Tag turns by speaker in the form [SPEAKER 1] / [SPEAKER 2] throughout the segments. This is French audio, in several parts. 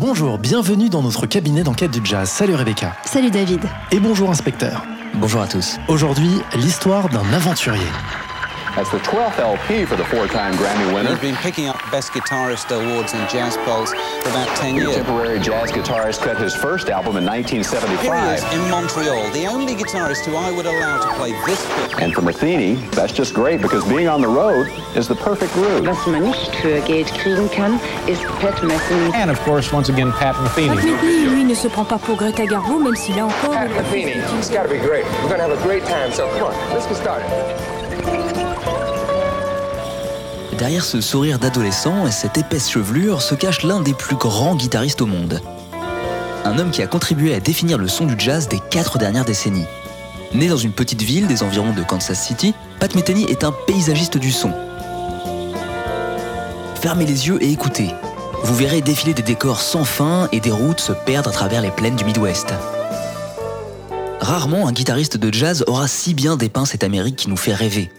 [SPEAKER 1] Bonjour, bienvenue dans notre cabinet d'enquête du jazz. Salut Rebecca.
[SPEAKER 2] Salut David.
[SPEAKER 1] Et bonjour inspecteur.
[SPEAKER 3] Bonjour à tous.
[SPEAKER 1] Aujourd'hui, l'histoire d'un aventurier.
[SPEAKER 4] As the 12th LP for the four-time Grammy winner.
[SPEAKER 5] He's been picking up Best Guitarist awards in Jazz polls for about 10 years.
[SPEAKER 4] Contemporary jazz guitarist cut his first album in
[SPEAKER 5] Here he is in Montreal, the only guitarist who I would allow to play this bit.
[SPEAKER 4] And for Matheny, that's just great because being on the road is the perfect groove.
[SPEAKER 6] Was man nicht für Geld kriegen kann, ist Pat Metheny.
[SPEAKER 7] And of course, once again, Pat Metheny.
[SPEAKER 2] Pat Metheny, lui, ne se prend pas pour Greta Garbo, même s'il a encore...
[SPEAKER 8] Pat Metheny. It's got to be great. We're going to have a great time, so come on, let's get started.
[SPEAKER 3] Derrière ce sourire d'adolescent et cette épaisse chevelure se cache l'un des plus grands guitaristes au monde. Un homme qui a contribué à définir le son du jazz des quatre dernières décennies. Né dans une petite ville des environs de Kansas City, Pat Metheny est un paysagiste du son. Fermez les yeux et écoutez. Vous verrez défiler des décors sans fin et des routes se perdre à travers les plaines du Midwest. Rarement un guitariste de jazz aura si bien dépeint cette Amérique qui nous fait rêver.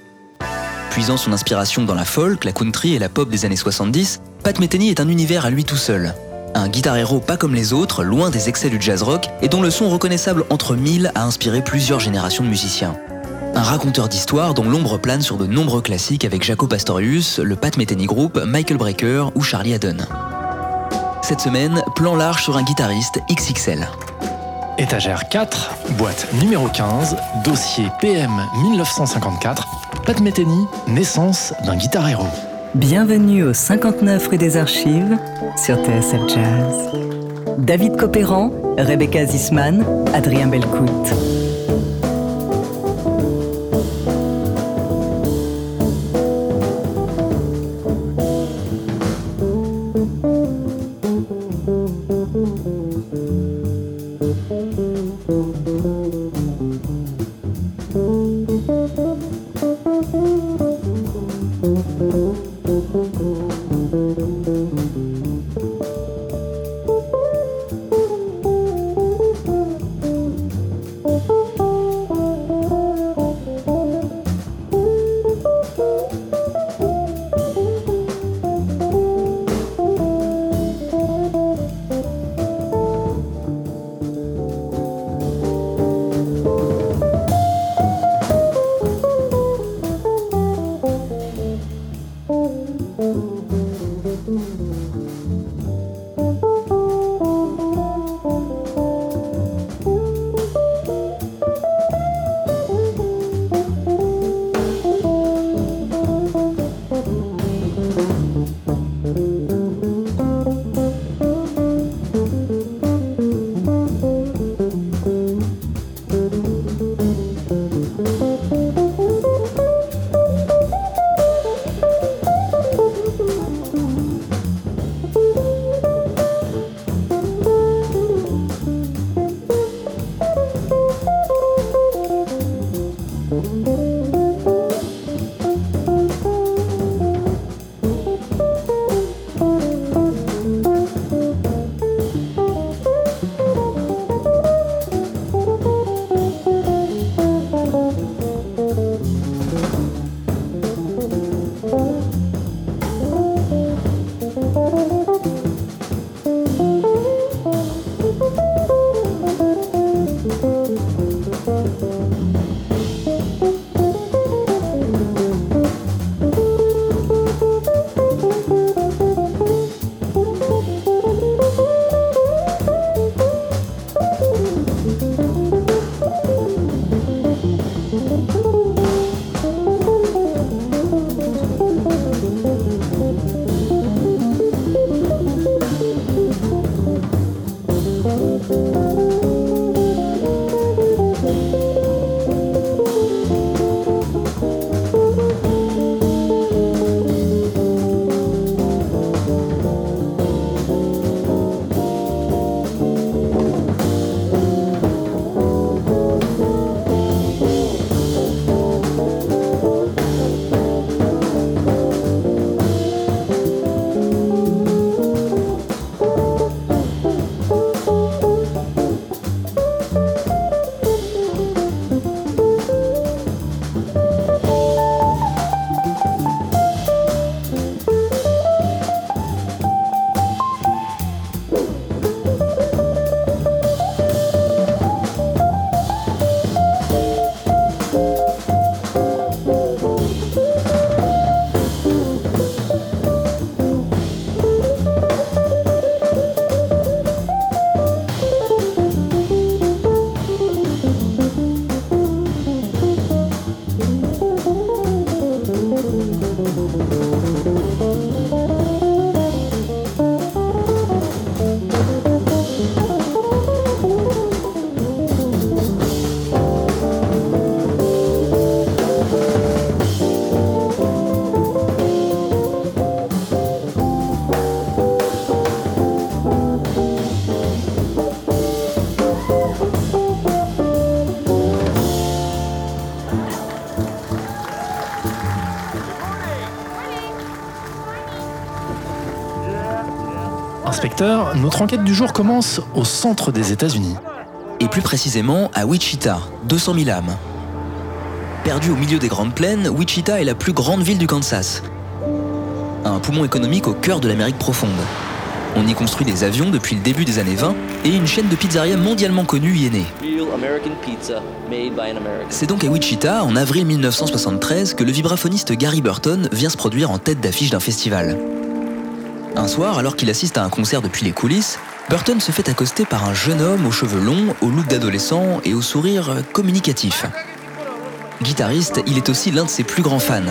[SPEAKER 3] Puisant son inspiration dans la folk, la country et la pop des années 70, Pat Metheny est un univers à lui tout seul. Un guitar héros pas comme les autres, loin des excès du jazz rock, et dont le son reconnaissable entre mille a inspiré plusieurs générations de musiciens. Un raconteur d'histoire dont l'ombre plane sur de nombreux classiques avec Jaco Pastorius, le Pat Metheny Group, Michael Brecker ou Charlie Haddon. Cette semaine, plan large sur un guitariste XXL.
[SPEAKER 1] Étagère 4, boîte numéro 15, dossier PM 1954, Pat Metheny, naissance d'un guitar héros.
[SPEAKER 9] Bienvenue au 59 rue des Archives sur TSF Jazz. David Copéran, Rebecca Zisman, Adrien Belcout.
[SPEAKER 1] Notre enquête du jour commence au centre des États-Unis.
[SPEAKER 3] Et plus précisément à Wichita, 200 000 âmes. Perdue au milieu des grandes plaines, Wichita est la plus grande ville du Kansas. Un poumon économique au cœur de l'Amérique profonde. On y construit des avions depuis le début des années 20 et une chaîne de pizzeria mondialement connue y est née. C'est donc à Wichita, en avril 1973, que le vibraphoniste Gary Burton vient se produire en tête d'affiche d'un festival. Un soir, alors qu'il assiste à un concert depuis les coulisses, Burton se fait accoster par un jeune homme aux cheveux longs, au look d'adolescent et au sourire communicatif. Guitariste, il est aussi l'un de ses plus grands fans.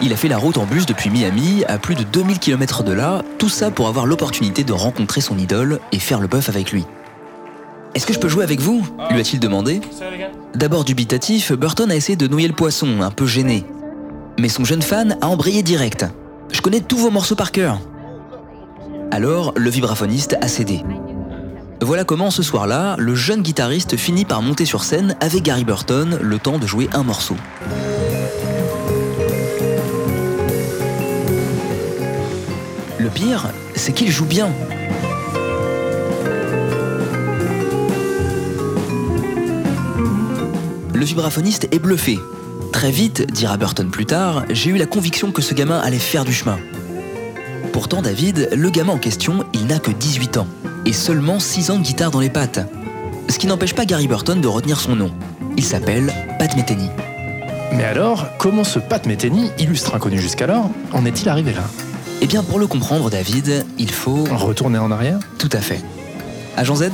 [SPEAKER 3] Il a fait la route en bus depuis Miami, à plus de 2000 km de là, tout ça pour avoir l'opportunité de rencontrer son idole et faire le bœuf avec lui. Est-ce que je peux jouer avec vous lui a-t-il demandé. D'abord dubitatif, Burton a essayé de nouer le poisson, un peu gêné. Mais son jeune fan a embrayé direct. Je connais tous vos morceaux par cœur. Alors, le vibraphoniste a cédé. Voilà comment ce soir-là, le jeune guitariste finit par monter sur scène avec Gary Burton le temps de jouer un morceau. Le pire, c'est qu'il joue bien. Le vibraphoniste est bluffé. Très vite, dira Burton plus tard, j'ai eu la conviction que ce gamin allait faire du chemin. Pourtant, David, le gamin en question, il n'a que 18 ans et seulement 6 ans de guitare dans les pattes. Ce qui n'empêche pas Gary Burton de retenir son nom. Il s'appelle Pat Metheny.
[SPEAKER 1] Mais alors, comment ce Pat Metheny, illustre inconnu jusqu'alors, en est-il arrivé là?
[SPEAKER 3] Eh bien, pour le comprendre, David, il faut...
[SPEAKER 1] Retourner en arrière?
[SPEAKER 3] Tout à fait. Agent Z?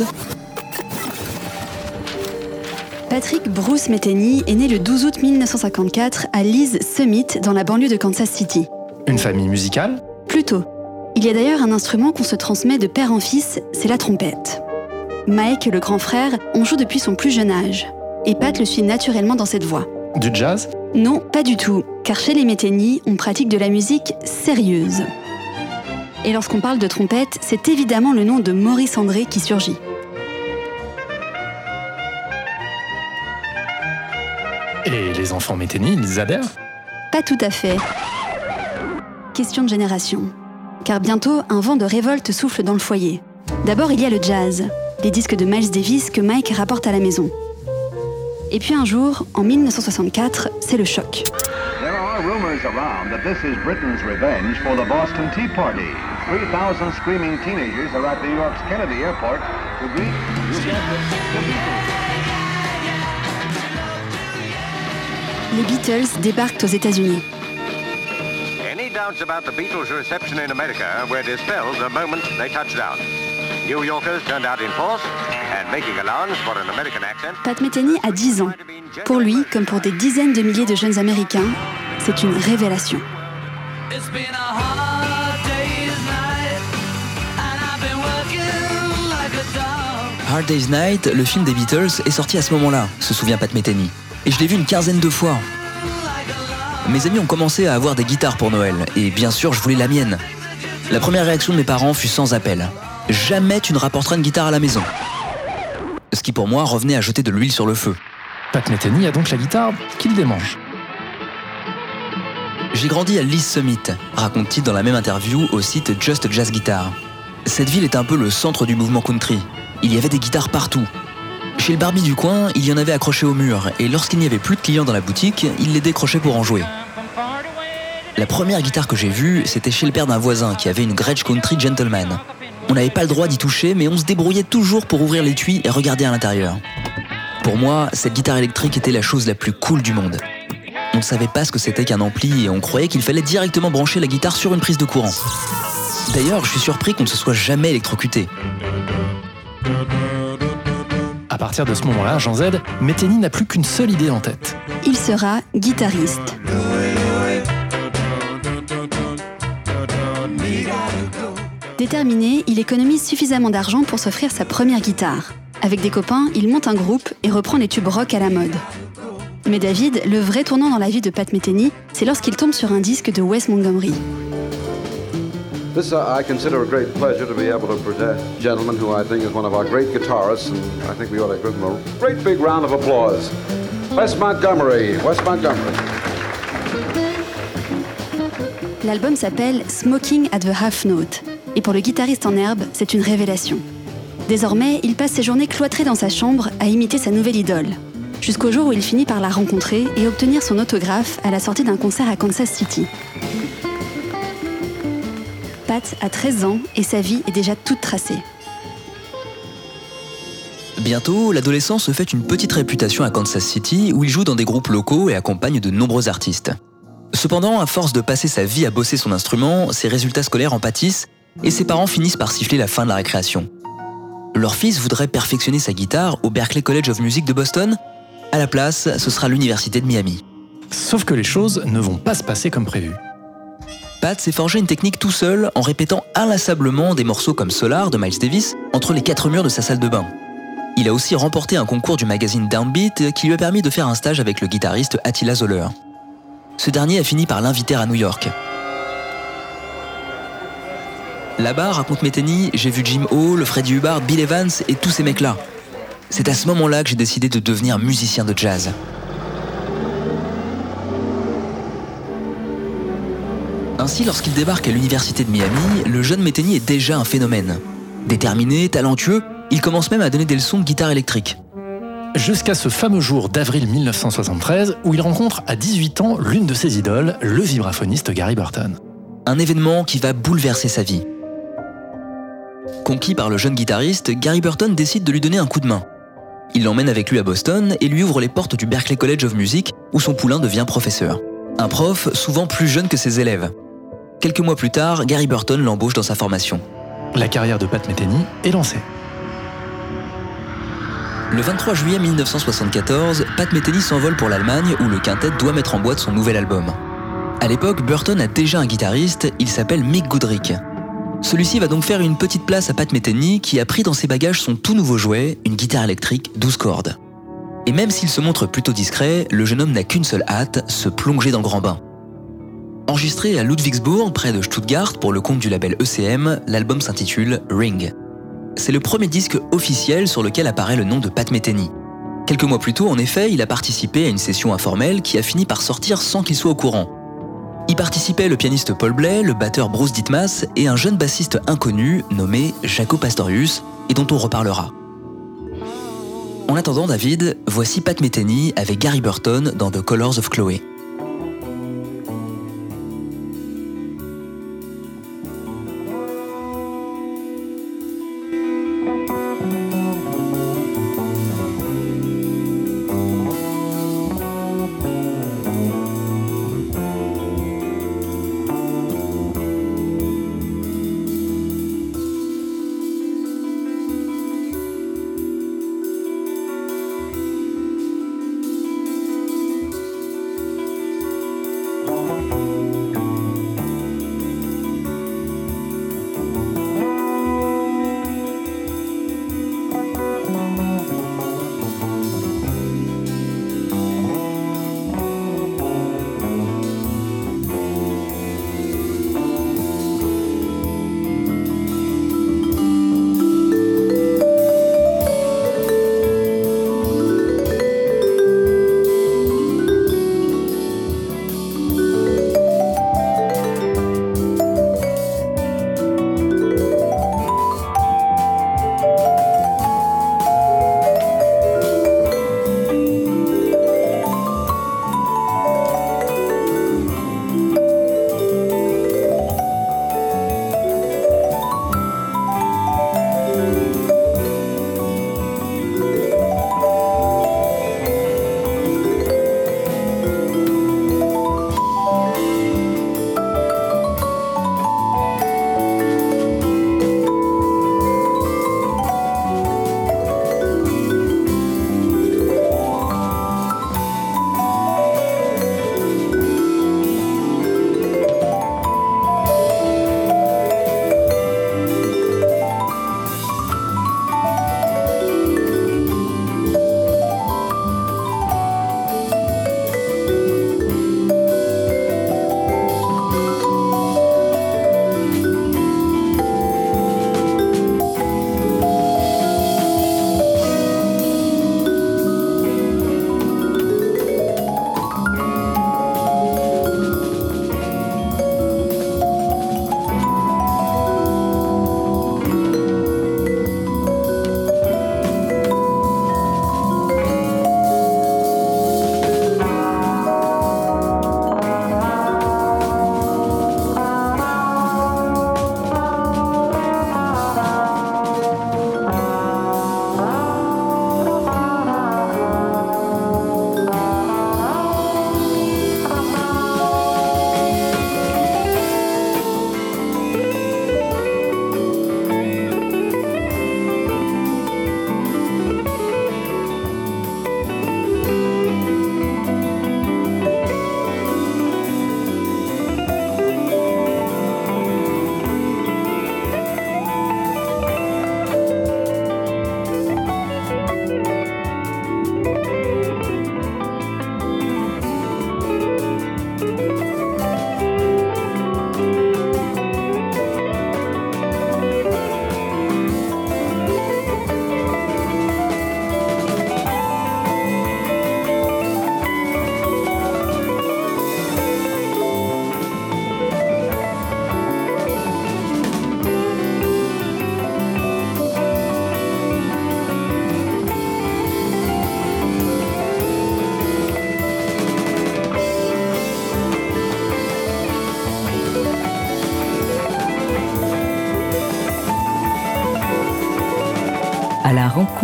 [SPEAKER 10] Patrick Bruce Metheny est né le 12 août 1954 à Lee's Summit, dans la banlieue de Kansas City.
[SPEAKER 1] Une famille musicale?
[SPEAKER 10] Plutôt. Il y a d'ailleurs un instrument qu'on se transmet de père en fils, c'est la trompette. Mike, le grand frère, on joue depuis son plus jeune âge. Et Pat le suit naturellement dans cette voie.
[SPEAKER 1] Du jazz?
[SPEAKER 10] Non, pas du tout, car chez les Metheny, on pratique de la musique sérieuse. Et lorsqu'on parle de trompette, c'est évidemment le nom de Maurice André qui surgit.
[SPEAKER 1] Et les enfants Metheny, ils adhèrent?
[SPEAKER 10] Pas tout à fait. Question de génération. Car bientôt, un vent de révolte souffle dans le foyer. D'abord, il y a le jazz, les disques de Miles Davis que Mike rapporte à la maison. Et puis un jour, en 1964, c'est le choc.
[SPEAKER 11] There are rumors around that this is Britain's revenge for the Boston Tea Party. 3,000 screaming teenagers are at New York's Kennedy Airport to greet
[SPEAKER 10] Les Beatles débarquent aux États-Unis.
[SPEAKER 12] Any doubts about the Beatles' reception in America were dispelled the moment they touched down. New Yorkers turned out in force and making allowance for an American accent.
[SPEAKER 10] Pat Metheny a 10 ans. Pour lui, comme pour des dizaines de milliers de jeunes Américains, c'est une révélation.
[SPEAKER 3] Hard Day's Night, le film des Beatles, est sorti à ce moment-là, se souvient Pat Metheny. Et je l'ai vu une quinzaine de fois. Mes amis ont commencé à avoir des guitares pour Noël, et bien sûr, je voulais la mienne. La première réaction de mes parents fut sans appel. Jamais tu ne rapporteras une guitare à la maison. Ce qui pour moi revenait à jeter de l'huile sur le feu.
[SPEAKER 1] Pat Metheny a donc la guitare qu'il démange.
[SPEAKER 3] J'ai grandi à Lee's Summit, raconte-t-il dans la même interview au site Just Jazz Guitar. Cette ville est un peu le centre du mouvement country. Il y avait des guitares partout. Chez le Barbie du coin, il y en avait accrochées au mur, et lorsqu'il n'y avait plus de clients dans la boutique, il les décrochait pour en jouer. La première guitare que j'ai vue, c'était chez le père d'un voisin qui avait une Gretsch Country Gentleman. On n'avait pas le droit d'y toucher, mais on se débrouillait toujours pour ouvrir l'étui et regarder à l'intérieur. Pour moi, cette guitare électrique était la chose la plus cool du monde. On ne savait pas ce que c'était qu'un ampli et on croyait qu'il fallait directement brancher la guitare sur une prise de courant. D'ailleurs, je suis surpris qu'on ne se soit jamais électrocuté.
[SPEAKER 1] De ce moment-là, Jean Z, Metheny n'a plus qu'une seule idée en tête.
[SPEAKER 10] Il sera guitariste. Déterminé, il économise suffisamment d'argent pour s'offrir sa première guitare. Avec des copains, il monte un groupe et reprend les tubes rock à la mode. Mais David, le vrai tournant dans la vie de Pat Metheny, c'est lorsqu'il tombe sur un disque de Wes Montgomery.
[SPEAKER 13] This uh, I consider a great pleasure to be able to present a gentleman who I think is one of our great guitarists, and I think we ought to give him a great big round of applause. Wes Montgomery, Wes Montgomery.
[SPEAKER 10] L'album s'appelle Smoking at the Half Note. Et pour le guitariste en herbe, c'est une révélation. Désormais, il passe ses journées cloîtrées dans sa chambre à imiter sa nouvelle idole. Jusqu'au jour où il finit par la rencontrer et obtenir son autographe à la sortie d'un concert à Kansas City. Pat a 13 ans et sa vie est déjà toute tracée.
[SPEAKER 3] Bientôt, l'adolescent se fait une petite réputation à Kansas City où il joue dans des groupes locaux et accompagne de nombreux artistes. Cependant, à force de passer sa vie à bosser son instrument, ses résultats scolaires en pâtissent et ses parents finissent par siffler la fin de la récréation. Leur fils voudrait perfectionner sa guitare au Berklee College of Music de Boston. À la place, ce sera l'université de Miami.
[SPEAKER 1] Sauf que les choses ne vont pas se passer comme prévu.
[SPEAKER 3] Pat s'est forgé une technique tout seul en répétant inlassablement des morceaux comme Solar de Miles Davis entre les quatre murs de sa salle de bain. Il a aussi remporté un concours du magazine Downbeat qui lui a permis de faire un stage avec le guitariste Attila Zoller. Ce dernier a fini par l'inviter à New York. Là-bas, raconte Metheny, j'ai vu Jim Hall, Freddie Hubbard, Bill Evans et tous ces mecs-là. C'est à ce moment-là que j'ai décidé de devenir musicien de jazz. Ainsi, lorsqu'il débarque à l'université de Miami, le jeune Metheny est déjà un phénomène. Déterminé, talentueux, il commence même à donner des leçons de guitare électrique.
[SPEAKER 1] Jusqu'à ce fameux jour d'avril 1973 où il rencontre à 18 ans l'une de ses idoles, le vibraphoniste Gary Burton.
[SPEAKER 3] Un événement qui va bouleverser sa vie. Conquis par le jeune guitariste, Gary Burton décide de lui donner un coup de main. Il l'emmène avec lui à Boston et lui ouvre les portes du Berklee College of Music où son poulain devient professeur. Un prof souvent plus jeune que ses élèves. Quelques mois plus tard, Gary Burton l'embauche dans sa formation.
[SPEAKER 1] La carrière de Pat Metheny est lancée.
[SPEAKER 3] Le 23 juillet 1974, Pat Metheny s'envole pour l'Allemagne où le quintet doit mettre en boîte son nouvel album. À l'époque, Burton a déjà un guitariste, il s'appelle Mick Goodrick. Celui-ci va donc faire une petite place à Pat Metheny qui a pris dans ses bagages son tout nouveau jouet, une guitare électrique 12 cordes. Et même s'il se montre plutôt discret, le jeune homme n'a qu'une seule hâte, se plonger dans le grand bain. Enregistré à Ludwigsburg, près de Stuttgart, pour le compte du label ECM, l'album s'intitule Ring c'est le premier disque officiel sur lequel apparaît le nom de Pat Metheny. Quelques mois plus tôt, en effet, il a participé à une session informelle qui a fini par sortir sans qu'il soit au courant. Y participaient le pianiste Paul Blais, le batteur Bruce Ditmas et un jeune bassiste inconnu nommé Jaco Pastorius, et dont on reparlera. En attendant, David, voici Pat Metheny avec Gary Burton dans The Colors of Chloé.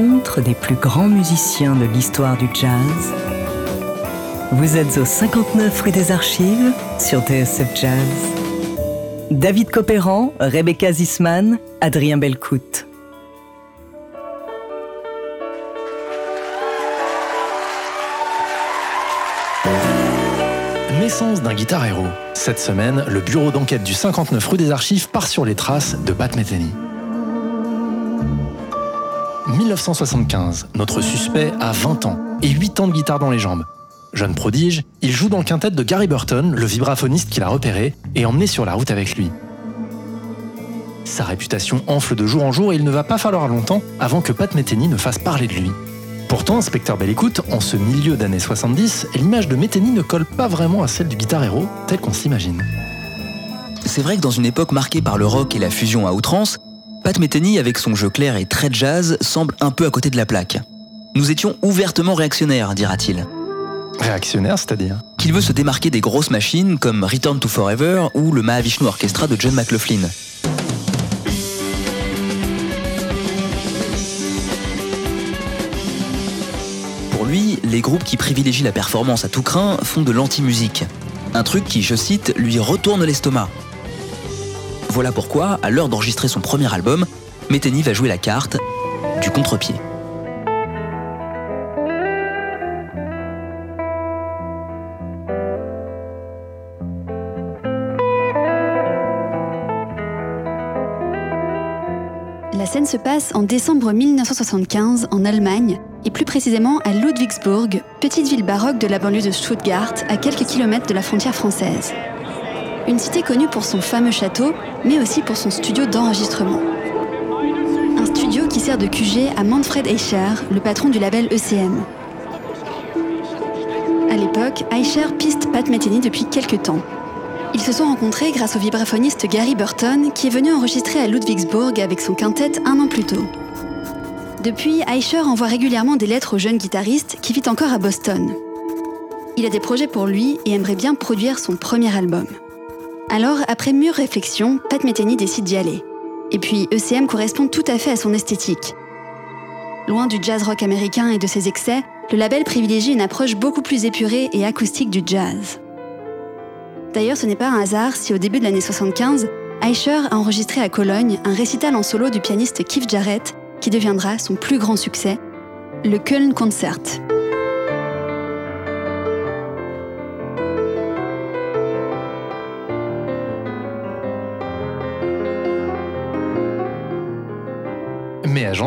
[SPEAKER 9] Rencontre des plus grands musiciens de l'histoire du jazz. Vous êtes au 59 rue des Archives sur TSF Jazz. David Copéran, Rebecca Zisman, Adrien Belcout.
[SPEAKER 1] Naissance d'un guitar héros. Cette semaine, le bureau d'enquête du 59 rue des Archives part sur les traces de Pat Metheny. 1975, notre suspect a 20 ans et 8 ans de guitare dans les jambes. Jeune prodige, il joue dans le quintet de Gary Burton, le vibraphoniste qu'il a repéré et emmené sur la route avec lui. Sa réputation enfle de jour en jour et il ne va pas falloir longtemps avant que Pat Metheny ne fasse parler de lui. Pourtant, inspecteur belle écoute, en ce milieu d'années 70, l'image de Metheny ne colle pas vraiment à celle du guitar héros tel qu'on s'imagine.
[SPEAKER 3] C'est vrai que dans une époque marquée par le rock et la fusion à outrance, Pat Metheny, avec son jeu clair et très jazz, semble un peu à côté de la plaque. Nous étions ouvertement réactionnaires, dira-t-il.
[SPEAKER 1] Réactionnaire, c'est-à-dire
[SPEAKER 3] Qu'il veut se démarquer des grosses machines comme Return to Forever ou le Mahavishnu Orchestra de John McLaughlin. Pour lui, les groupes qui privilégient la performance à tout craint font de l'anti-musique. Un truc qui, je cite, lui retourne l'estomac. Voilà pourquoi, à l'heure d'enregistrer son premier album, Metheny va jouer la carte du contre-pied.
[SPEAKER 10] La scène se passe en décembre 1975 en Allemagne, et plus précisément à Ludwigsburg, petite ville baroque de la banlieue de Stuttgart, à quelques kilomètres de la frontière française. Une cité connue pour son fameux château, mais aussi pour son studio d'enregistrement. Un studio qui sert de QG à Manfred Eicher, le patron du label ECM. À l'époque, Eicher piste Pat Metheny depuis quelques temps. Ils se sont rencontrés grâce au vibraphoniste Gary Burton, qui est venu enregistrer à Ludwigsburg avec son quintet un an plus tôt. Depuis, Eicher envoie régulièrement des lettres au jeune guitariste qui vit encore à Boston. Il a des projets pour lui et aimerait bien produire son premier album. Alors, après mûre réflexion, Pat Metheny décide d'y aller. Et puis, ECM correspond tout à fait à son esthétique. Loin du jazz rock américain et de ses excès, le label privilégie une approche beaucoup plus épurée et acoustique du jazz. D'ailleurs, ce n'est pas un hasard si au début de l'année 75, Eicher a enregistré à Cologne un récital en solo du pianiste Keith Jarrett qui deviendra son plus grand succès, le Köln Concert.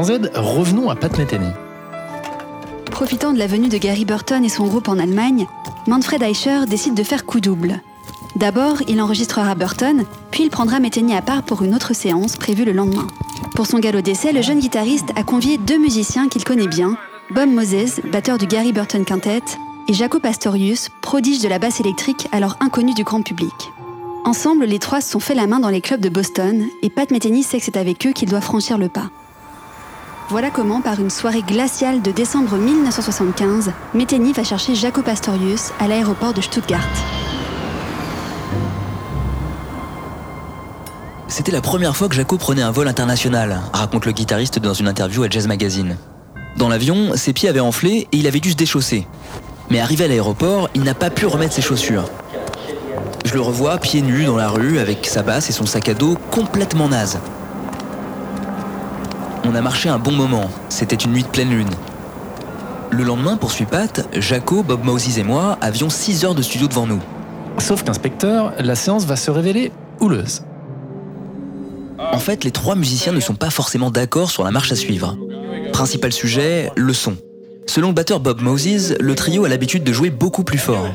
[SPEAKER 1] Z, revenons à Pat Metheny.
[SPEAKER 10] Profitant de la venue de Gary Burton et son groupe en Allemagne, Manfred Eicher décide de faire coup double. D'abord, il enregistrera Burton, puis il prendra Metheny à part pour une autre séance prévue le lendemain. Pour son galop d'essai, le jeune guitariste a convié deux musiciens qu'il connaît bien, Bob Moses, batteur du Gary Burton Quintet, et Jaco Pastorius, prodige de la basse électrique alors inconnu du grand public. Ensemble, les trois se sont fait la main dans les clubs de Boston, et Pat Metheny sait que c'est avec eux qu'il doit franchir le pas. Voilà comment, par une soirée glaciale de décembre 1975, Metheny va chercher Jaco Pastorius à l'aéroport de Stuttgart.
[SPEAKER 3] C'était la première fois que Jaco prenait un vol international, raconte le guitariste dans une interview à Jazz Magazine. Dans l'avion, ses pieds avaient enflé et il avait dû se déchausser. Mais arrivé à l'aéroport, il n'a pas pu remettre ses chaussures. Je le revois pieds nus dans la rue avec sa basse et son sac à dos complètement naze. On a marché un bon moment, c'était une nuit de pleine lune. Le lendemain, poursuit Pat, Jaco, Bob Moses et moi avions 6 heures de studio devant nous.
[SPEAKER 1] Sauf qu'inspecteur, la séance va se révéler houleuse.
[SPEAKER 3] En fait, les trois musiciens ne sont pas forcément d'accord sur la marche à suivre. Principal sujet, le son. Selon le batteur Bob Moses, le trio a l'habitude de jouer beaucoup plus fort.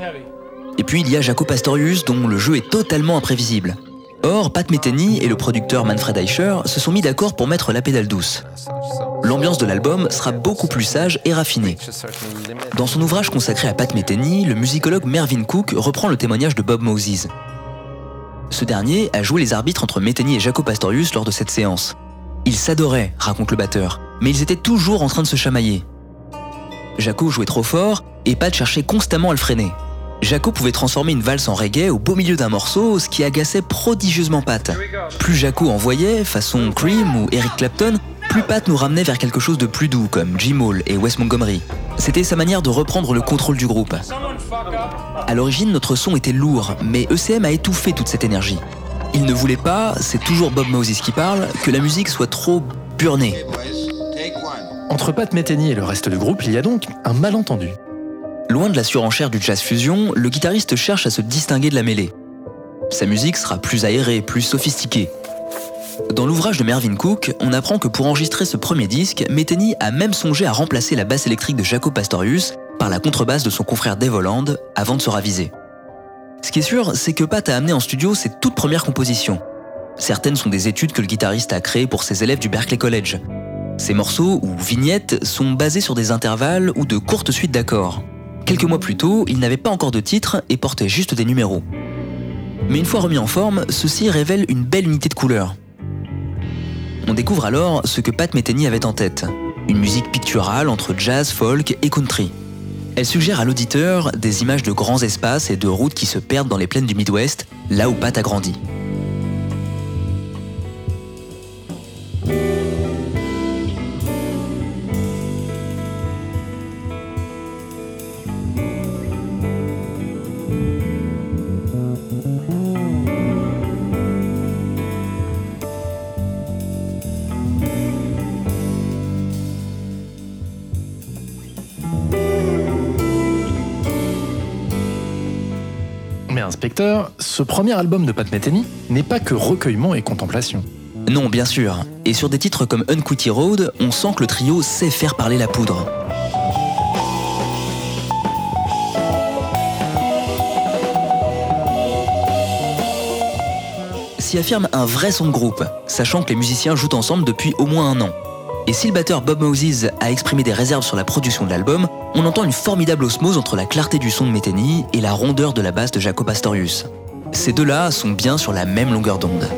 [SPEAKER 3] Et puis il y a Jaco Pastorius dont le jeu est totalement imprévisible. Or, Pat Metheny et le producteur Manfred Eicher se sont mis d'accord pour mettre la pédale douce. L'ambiance de l'album sera beaucoup plus sage et raffinée. Dans son ouvrage consacré à Pat Metheny, le musicologue Mervyn Cook reprend le témoignage de Bob Moses. Ce dernier a joué les arbitres entre Metheny et Jaco Pastorius lors de cette séance. Ils s'adoraient, raconte le batteur, mais ils étaient toujours en train de se chamailler. Jaco jouait trop fort et Pat cherchait constamment à le freiner. Jaco pouvait transformer une valse en reggae au beau milieu d'un morceau, ce qui agaçait prodigieusement Pat. Plus Jaco envoyait, façon Cream ou Eric Clapton, plus Pat nous ramenait vers quelque chose de plus doux comme Jim Hall et Wes Montgomery. C'était sa manière de reprendre le contrôle du groupe. À l'origine, notre son était lourd, mais ECM a étouffé toute cette énergie. Il ne voulait pas, c'est toujours Bob Moses qui parle, que la musique soit trop burnée.
[SPEAKER 1] Entre Pat Metheny et le reste du groupe, il y a donc un malentendu.
[SPEAKER 3] Loin de la surenchère du jazz fusion, le guitariste cherche à se distinguer de la mêlée. Sa musique sera plus aérée, plus sophistiquée. Dans l'ouvrage de Mervyn Cook, on apprend que pour enregistrer ce premier disque, Metheny a même songé à remplacer la basse électrique de Jaco Pastorius par la contrebasse de son confrère Dave Holland avant de se raviser. Ce qui est sûr, c'est que Pat a amené en studio ses toutes premières compositions. Certaines sont des études que le guitariste a créées pour ses élèves du Berklee College. Ces morceaux, ou vignettes, sont basés sur des intervalles ou de courtes suites d'accords. Quelques mois plus tôt, il n'avait pas encore de titre et portait juste des numéros. Mais une fois remis en forme, ceci révèle une belle unité de couleurs. On découvre alors ce que Pat Metheny avait en tête, une musique picturale entre jazz, folk et country. Elle suggère à l'auditeur des images de grands espaces et de routes qui se perdent dans les plaines du Midwest, là où Pat a grandi.
[SPEAKER 1] Inspecteur, ce premier album de Pat Metheny n'est pas que recueillement et contemplation.
[SPEAKER 3] Non, bien sûr. Et sur des titres comme Unquitty Road, on sent que le trio sait faire parler la poudre. S'y affirme un vrai son de groupe, sachant que les musiciens jouent ensemble depuis au moins un an. Et si le batteur Bob Moses a exprimé des réserves sur la production de l'album, on entend une formidable osmose entre la clarté du son de Metheny et la rondeur de la basse de Jaco Pastorius. Ces deux-là sont bien sur la même longueur d'onde.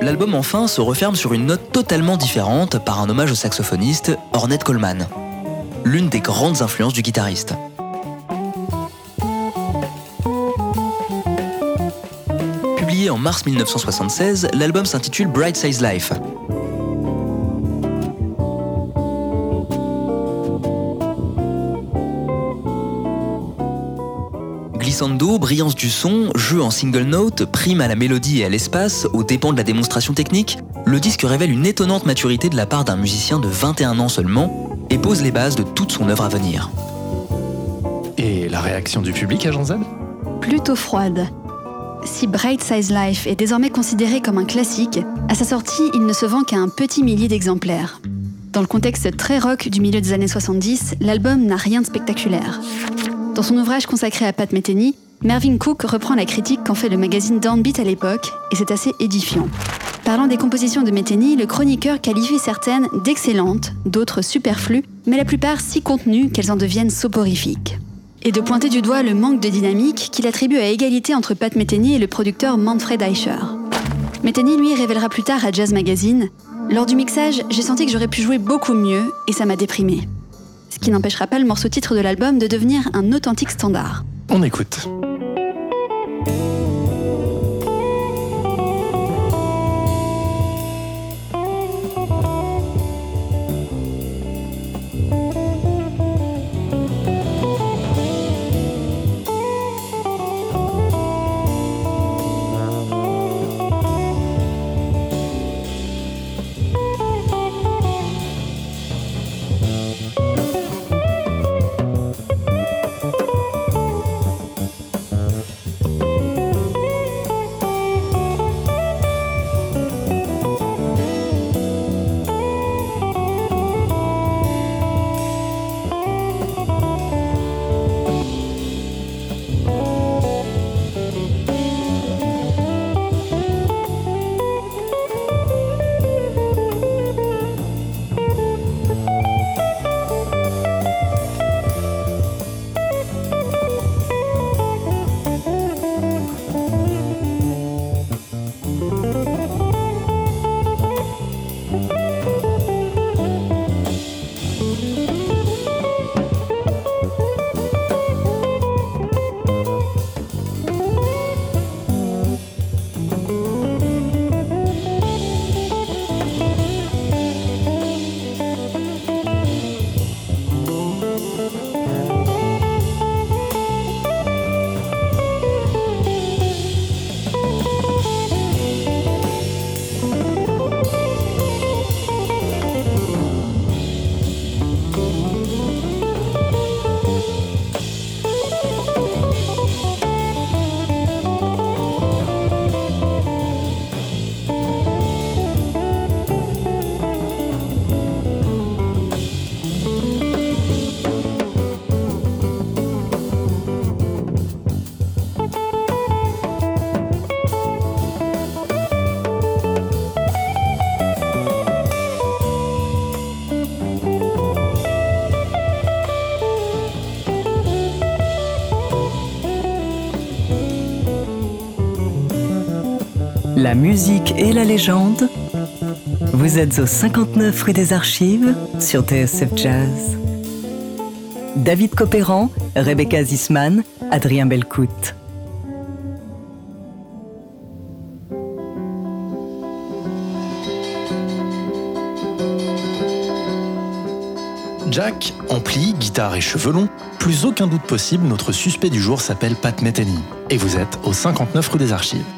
[SPEAKER 3] L'album enfin se referme sur une note totalement différente par un hommage au saxophoniste Ornette Coleman, l'une des grandes influences du guitariste. Publié en mars 1976, l'album s'intitule Bright Size Life. Glissando, brillance du son, jeu en single note, prime à la mélodie et à l'espace, aux dépens de la démonstration technique, le disque révèle une étonnante maturité de la part d'un musicien de 21 ans seulement et pose les bases de toute son œuvre à venir.
[SPEAKER 1] Et la réaction du public à Jean Z?
[SPEAKER 10] Plutôt froide. Si Bright Size Life est désormais considéré comme un classique, à sa sortie, il ne se vend qu'à un petit millier d'exemplaires. Dans le contexte très rock du milieu des années 70, l'album n'a rien de spectaculaire. Dans son ouvrage consacré à Pat Metheny, Mervyn Cook reprend la critique qu'en fait le magazine Downbeat à l'époque, et c'est assez édifiant. Parlant des compositions de Metheny, le chroniqueur qualifie certaines d'excellentes, d'autres superflues, mais la plupart si contenues qu'elles en deviennent soporifiques. Et de pointer du doigt le manque de dynamique qu'il attribue à égalité entre Pat Metheny et le producteur Manfred Eicher. Metheny, lui, révélera plus tard à Jazz Magazine Lors du mixage, j'ai senti que j'aurais pu jouer beaucoup mieux et ça m'a déprimé. Ce qui n'empêchera pas le morceau titre de l'album de devenir un authentique standard.
[SPEAKER 1] On écoute.
[SPEAKER 9] La musique et la légende. Vous êtes au 59 rue des Archives sur TSF Jazz. David Copéran, Rebecca Zisman, Adrien Belcout.
[SPEAKER 1] Jack, ampli, guitare et cheveux longs, plus aucun doute possible, notre suspect du jour s'appelle Pat Metheny. Et vous êtes au 59 rue des Archives. «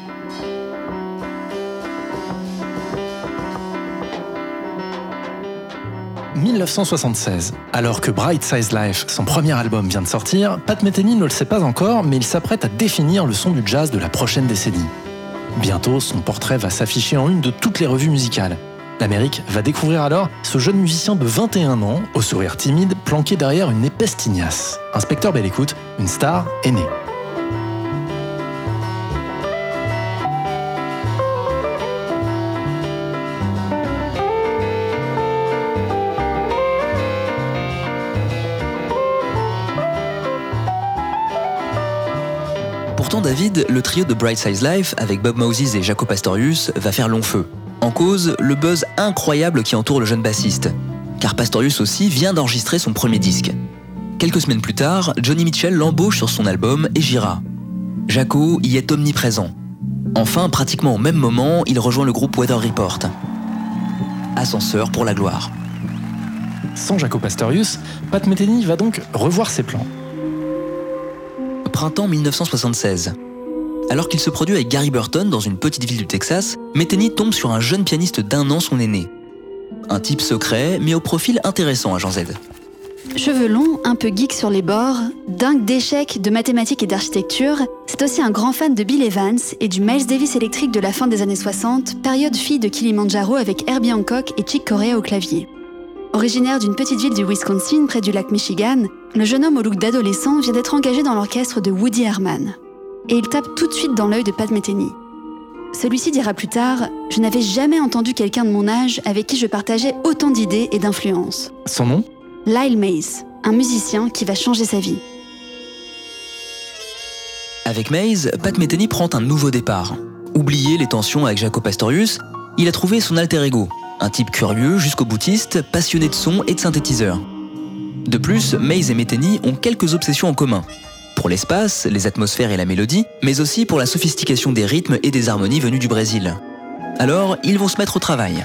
[SPEAKER 1] 1976. Alors que Bright Size Life, son premier album, vient de sortir, Pat Metheny ne le sait pas encore, mais il s'apprête à définir le son du jazz de la prochaine décennie. Bientôt, son portrait va s'afficher en une de toutes les revues musicales. L'Amérique va découvrir alors ce jeune musicien de 21 ans, au sourire timide, planqué derrière une épaisse tignasse. Inspecteur Belle Écoute, une star est née.
[SPEAKER 3] David, le trio de Bright Size Life, avec Bob Moses et Jaco Pastorius, va faire long feu. En cause, le buzz incroyable qui entoure le jeune bassiste. Car Pastorius aussi vient d'enregistrer son premier disque. Quelques semaines plus tard, Johnny Mitchell l'embauche sur son album et Gira. Jaco y est omniprésent. Enfin, pratiquement au même moment, il rejoint le groupe Weather Report. Ascenseur pour la gloire.
[SPEAKER 1] Sans Jaco Pastorius, Pat Metheny va donc revoir ses plans.
[SPEAKER 3] Printemps 1976. Alors qu'il se produit avec Gary Burton dans une petite ville du Texas, Metheny tombe sur un jeune pianiste d'un an son aîné. Un type secret, mais au profil intéressant à Jean Z.
[SPEAKER 10] Cheveux longs, un peu geek sur les bords, dingue d'échecs, de mathématiques et d'architecture, c'est aussi un grand fan de Bill Evans et du Miles Davis électrique de la fin des années 60, période fille de Kilimanjaro avec Herbie Hancock et Chick Corea au clavier. Originaire d'une petite ville du Wisconsin près du lac Michigan, le jeune homme au look d'adolescent vient d'être engagé dans l'orchestre de Woody Herman. Et il tape tout de suite dans l'œil de Pat Metheny. Celui-ci dira plus tard Je n'avais jamais entendu quelqu'un de mon âge avec qui je partageais autant d'idées et d'influences.
[SPEAKER 1] Son nom?
[SPEAKER 10] Lyle Mays, un musicien qui va changer sa vie.
[SPEAKER 3] Avec Mays, Pat Metheny prend un nouveau départ. Oublié les tensions avec Jaco Pastorius, il a trouvé son alter ego, un type curieux jusqu'au boutiste, passionné de son et de synthétiseurs. De plus, Mays et Metheny ont quelques obsessions en commun. Pour l'espace, les atmosphères et la mélodie, mais aussi pour la sophistication des rythmes et des harmonies venues du Brésil. Alors, ils vont se mettre au travail.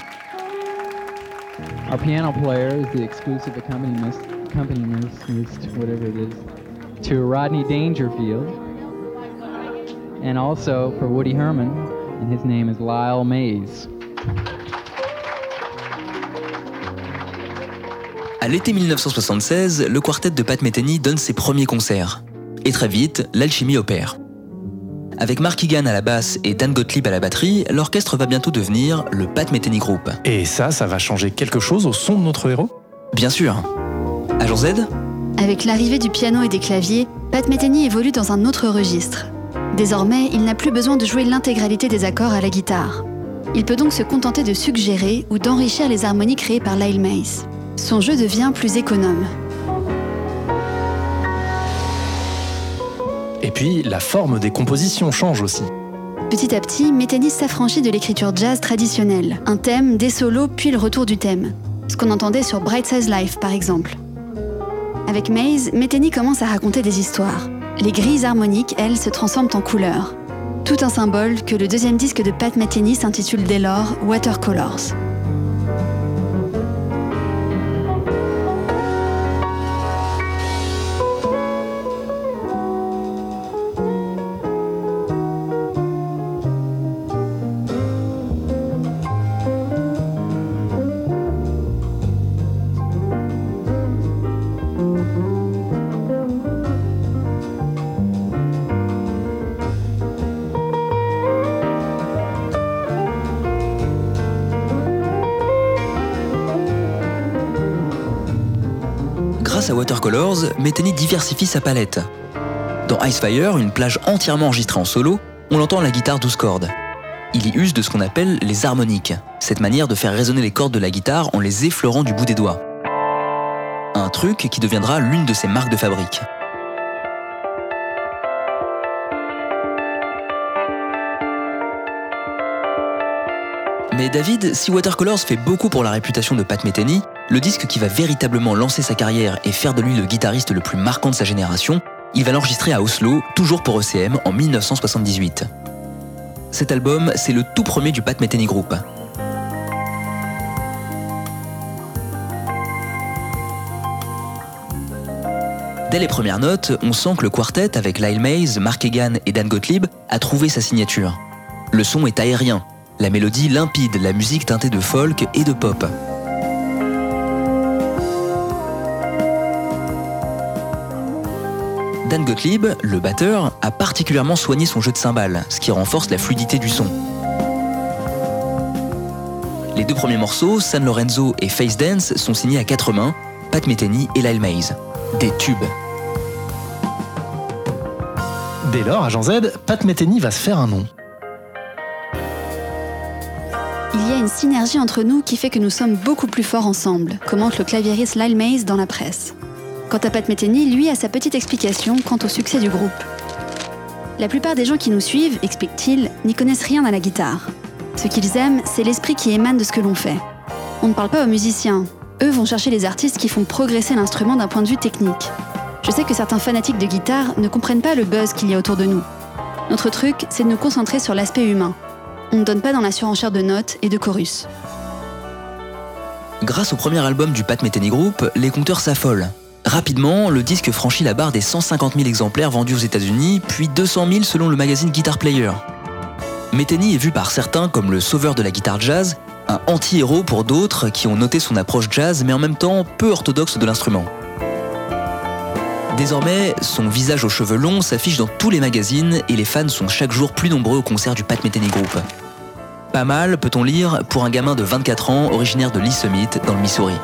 [SPEAKER 14] Our piano player is the exclusive accompanist, accompanist, whatever it is, to Rodney Dangerfield, and also for Woody Herman, and his name is Lyle Mays.
[SPEAKER 3] À l'été 1976, le quartet de Pat Metheny donne ses premiers concerts. Et très vite, l'alchimie opère. Avec Mark Egan à la basse et Dan Gottlieb à la batterie, l'orchestre va bientôt devenir le Pat Metheny Group.
[SPEAKER 1] Et ça, ça va changer quelque chose au son de notre héros?
[SPEAKER 3] Bien sûr. Agent Z?
[SPEAKER 10] Avec l'arrivée du piano et des claviers, Pat Metheny évolue dans un autre registre. Désormais, il n'a plus besoin de jouer l'intégralité des accords à la guitare. Il peut donc se contenter de suggérer ou d'enrichir les harmonies créées par Lyle Mays. Son jeu devient plus économe.
[SPEAKER 1] Et puis, la forme des compositions change aussi.
[SPEAKER 10] Petit à petit, Metheny s'affranchit de l'écriture jazz traditionnelle. Un thème, des solos, puis le retour du thème. Ce qu'on entendait sur Bright Size Life, par exemple. Avec Maze, Metheny commence à raconter des histoires. Les grilles harmoniques, elles, se transforment en couleurs. Tout un symbole que le deuxième disque de Pat Metheny s'intitule dès lors Watercolors.
[SPEAKER 3] Metheny diversifie sa palette. Dans Icefire, une plage entièrement enregistrée en solo, on l'entend à la guitare 12 cordes. Il y use de ce qu'on appelle les harmoniques, cette manière de faire résonner les cordes de la guitare en les effleurant du bout des doigts. Un truc qui deviendra l'une de ses marques de fabrique. Mais David, si Watercolors fait beaucoup pour la réputation de Pat Metheny, le disque qui va véritablement lancer sa carrière et faire de lui le guitariste le plus marquant de sa génération, il va l'enregistrer à Oslo, toujours pour ECM, en 1978. Cet album, c'est le tout premier du Pat Metheny Group. Dès les premières notes, on sent que le quartet, avec Lyle Mays, Mark Egan et Dan Gottlieb, a trouvé sa signature. Le son est aérien, la mélodie limpide, la musique teintée de folk et de pop. Dan Gottlieb, le batteur, a particulièrement soigné son jeu de cymbales, ce qui renforce la fluidité du son. Les deux premiers morceaux, San Lorenzo et Face Dance, sont signés à quatre mains, Pat Metheny et Lyle Mays. Des tubes.
[SPEAKER 1] Dès lors, à Jean Z, Pat Metheny va se faire un nom.
[SPEAKER 10] Il y a une synergie entre nous qui fait que nous sommes beaucoup plus forts ensemble, commente le claviériste Lyle Mays dans la presse. Quant à Pat Metheny, lui a sa petite explication quant au succès du groupe. La plupart des gens qui nous suivent, explique-t-il, n'y connaissent rien à la guitare. Ce qu'ils aiment, c'est l'esprit qui émane de ce que l'on fait. On ne parle pas aux musiciens. Eux vont chercher les artistes qui font progresser l'instrument d'un point de vue technique. Je sais que certains fanatiques de guitare ne comprennent pas le buzz qu'il y a autour de nous. Notre truc, c'est de nous concentrer sur l'aspect humain. On ne donne pas dans la surenchère de notes et de chorus.
[SPEAKER 3] Grâce au premier album du Pat Metheny Group, les compteurs s'affolent. Rapidement, le disque franchit la barre des 150 000 exemplaires vendus aux États-Unis, puis 200 000 selon le magazine Guitar Player. Metheny est vu par certains comme le sauveur de la guitare jazz, un anti-héros pour d'autres qui ont noté son approche jazz mais en même temps peu orthodoxe de l'instrument. Désormais, son visage aux cheveux longs s'affiche dans tous les magazines et les fans sont chaque jour plus nombreux au concert du Pat Metheny Group. Pas mal, peut-on lire, pour un gamin de 24 ans originaire de Lee Summit dans le Missouri.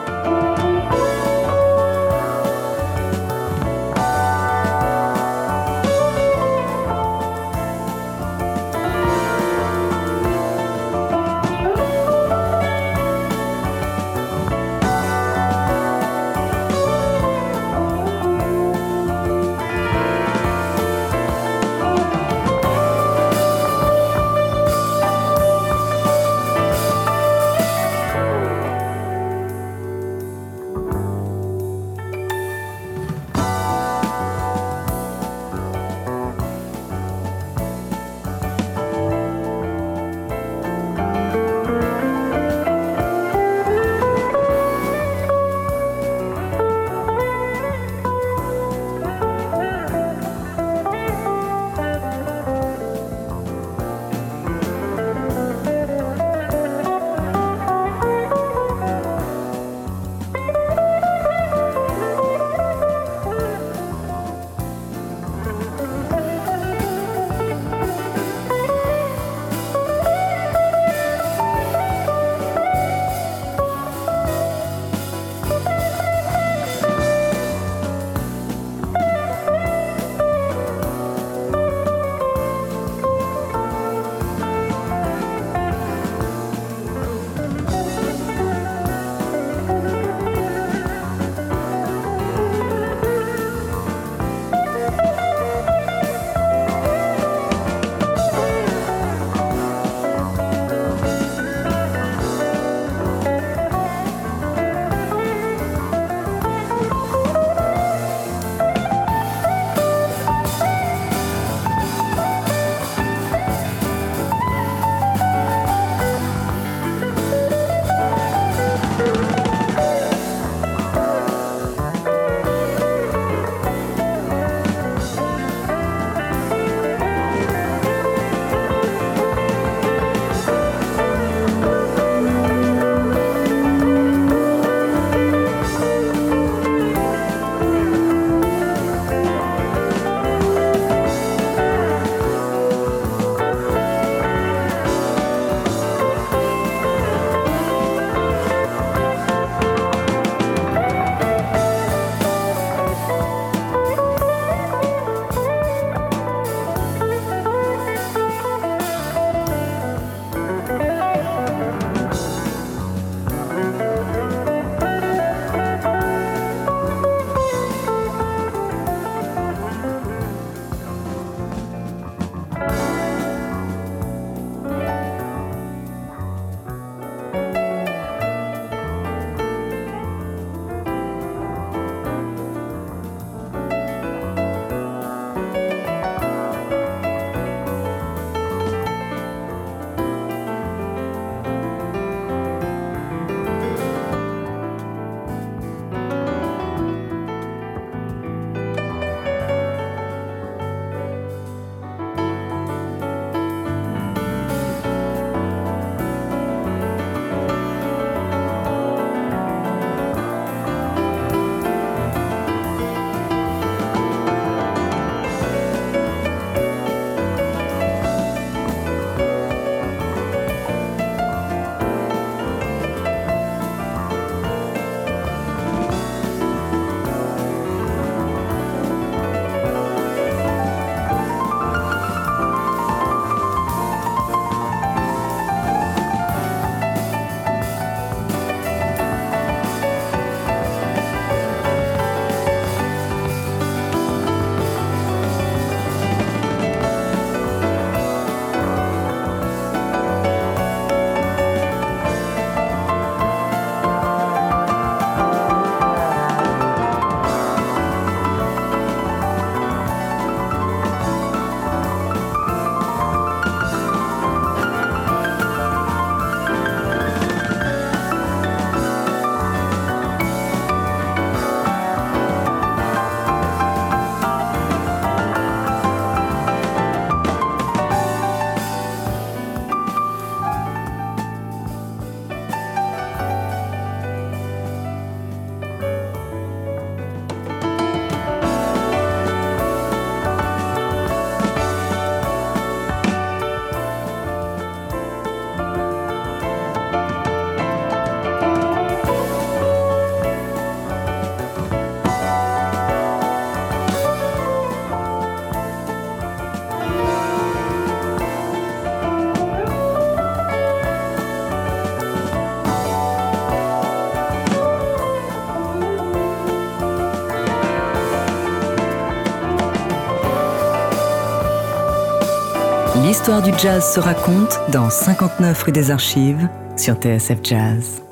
[SPEAKER 9] L'histoire du jazz se raconte dans 59 rue des Archives sur TSF Jazz.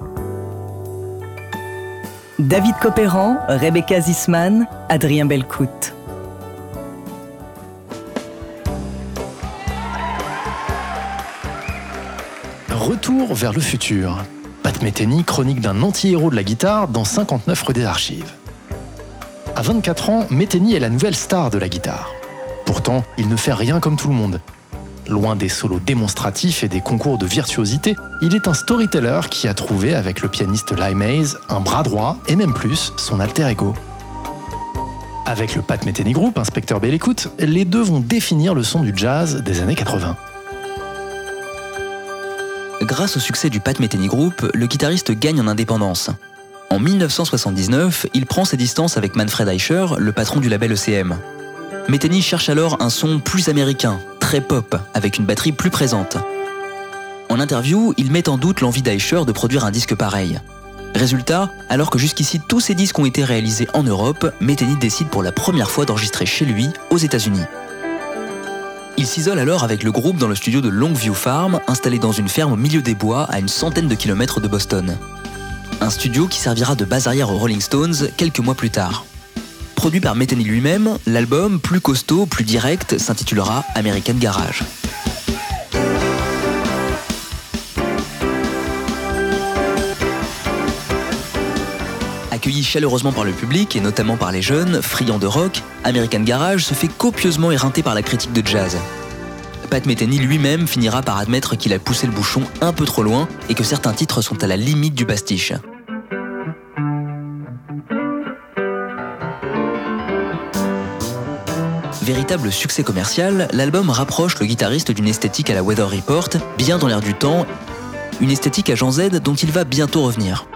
[SPEAKER 9] David Copéran, Rebecca Zisman, Adrien Belcout.
[SPEAKER 1] Retour vers le futur. Pat Metheny chronique d'un anti-héros de la guitare dans 59 rue des Archives. À 24 ans, Metheny est la nouvelle star de la guitare. Pourtant, il ne fait rien comme tout le monde. Loin des solos démonstratifs et des concours de virtuosité, il est un storyteller qui a trouvé avec le pianiste Lime Hayes un bras droit et même plus son alter ego. Avec le Pat Metheny Group, inspecteur belle écoute, les deux vont définir le son du jazz des années 80.
[SPEAKER 3] Grâce au succès du Pat Metheny Group, le guitariste gagne en indépendance. En 1979, il prend ses distances avec Manfred Eicher, le patron du label ECM. Metheny cherche alors un son plus américain, très pop, avec une batterie plus présente. En interview, il met en doute l'envie d'Eicher de produire un disque pareil. Résultat, alors que jusqu'ici tous ses disques ont été réalisés en Europe, Metheny décide pour la première fois d'enregistrer chez lui, aux États-Unis. Il s'isole alors avec le groupe dans le studio de Longview Farm, installé dans une ferme au milieu des bois à une centaine de kilomètres de Boston. Un studio qui servira de base arrière aux Rolling Stones quelques mois plus tard. Produit par Metheny lui-même, l'album, plus costaud, plus direct, s'intitulera American Garage. Accueilli chaleureusement par le public et notamment par les jeunes, friands de rock, American Garage se fait copieusement éreinter par la critique de jazz. Pat Metheny lui-même finira par admettre qu'il a poussé le bouchon un peu trop loin et que certains titres sont à la limite du pastiche. Véritable succès commercial, l'album rapproche le guitariste d'une esthétique à la Weather Report, bien dans l'air du temps, une esthétique à Jean Z dont il va bientôt revenir.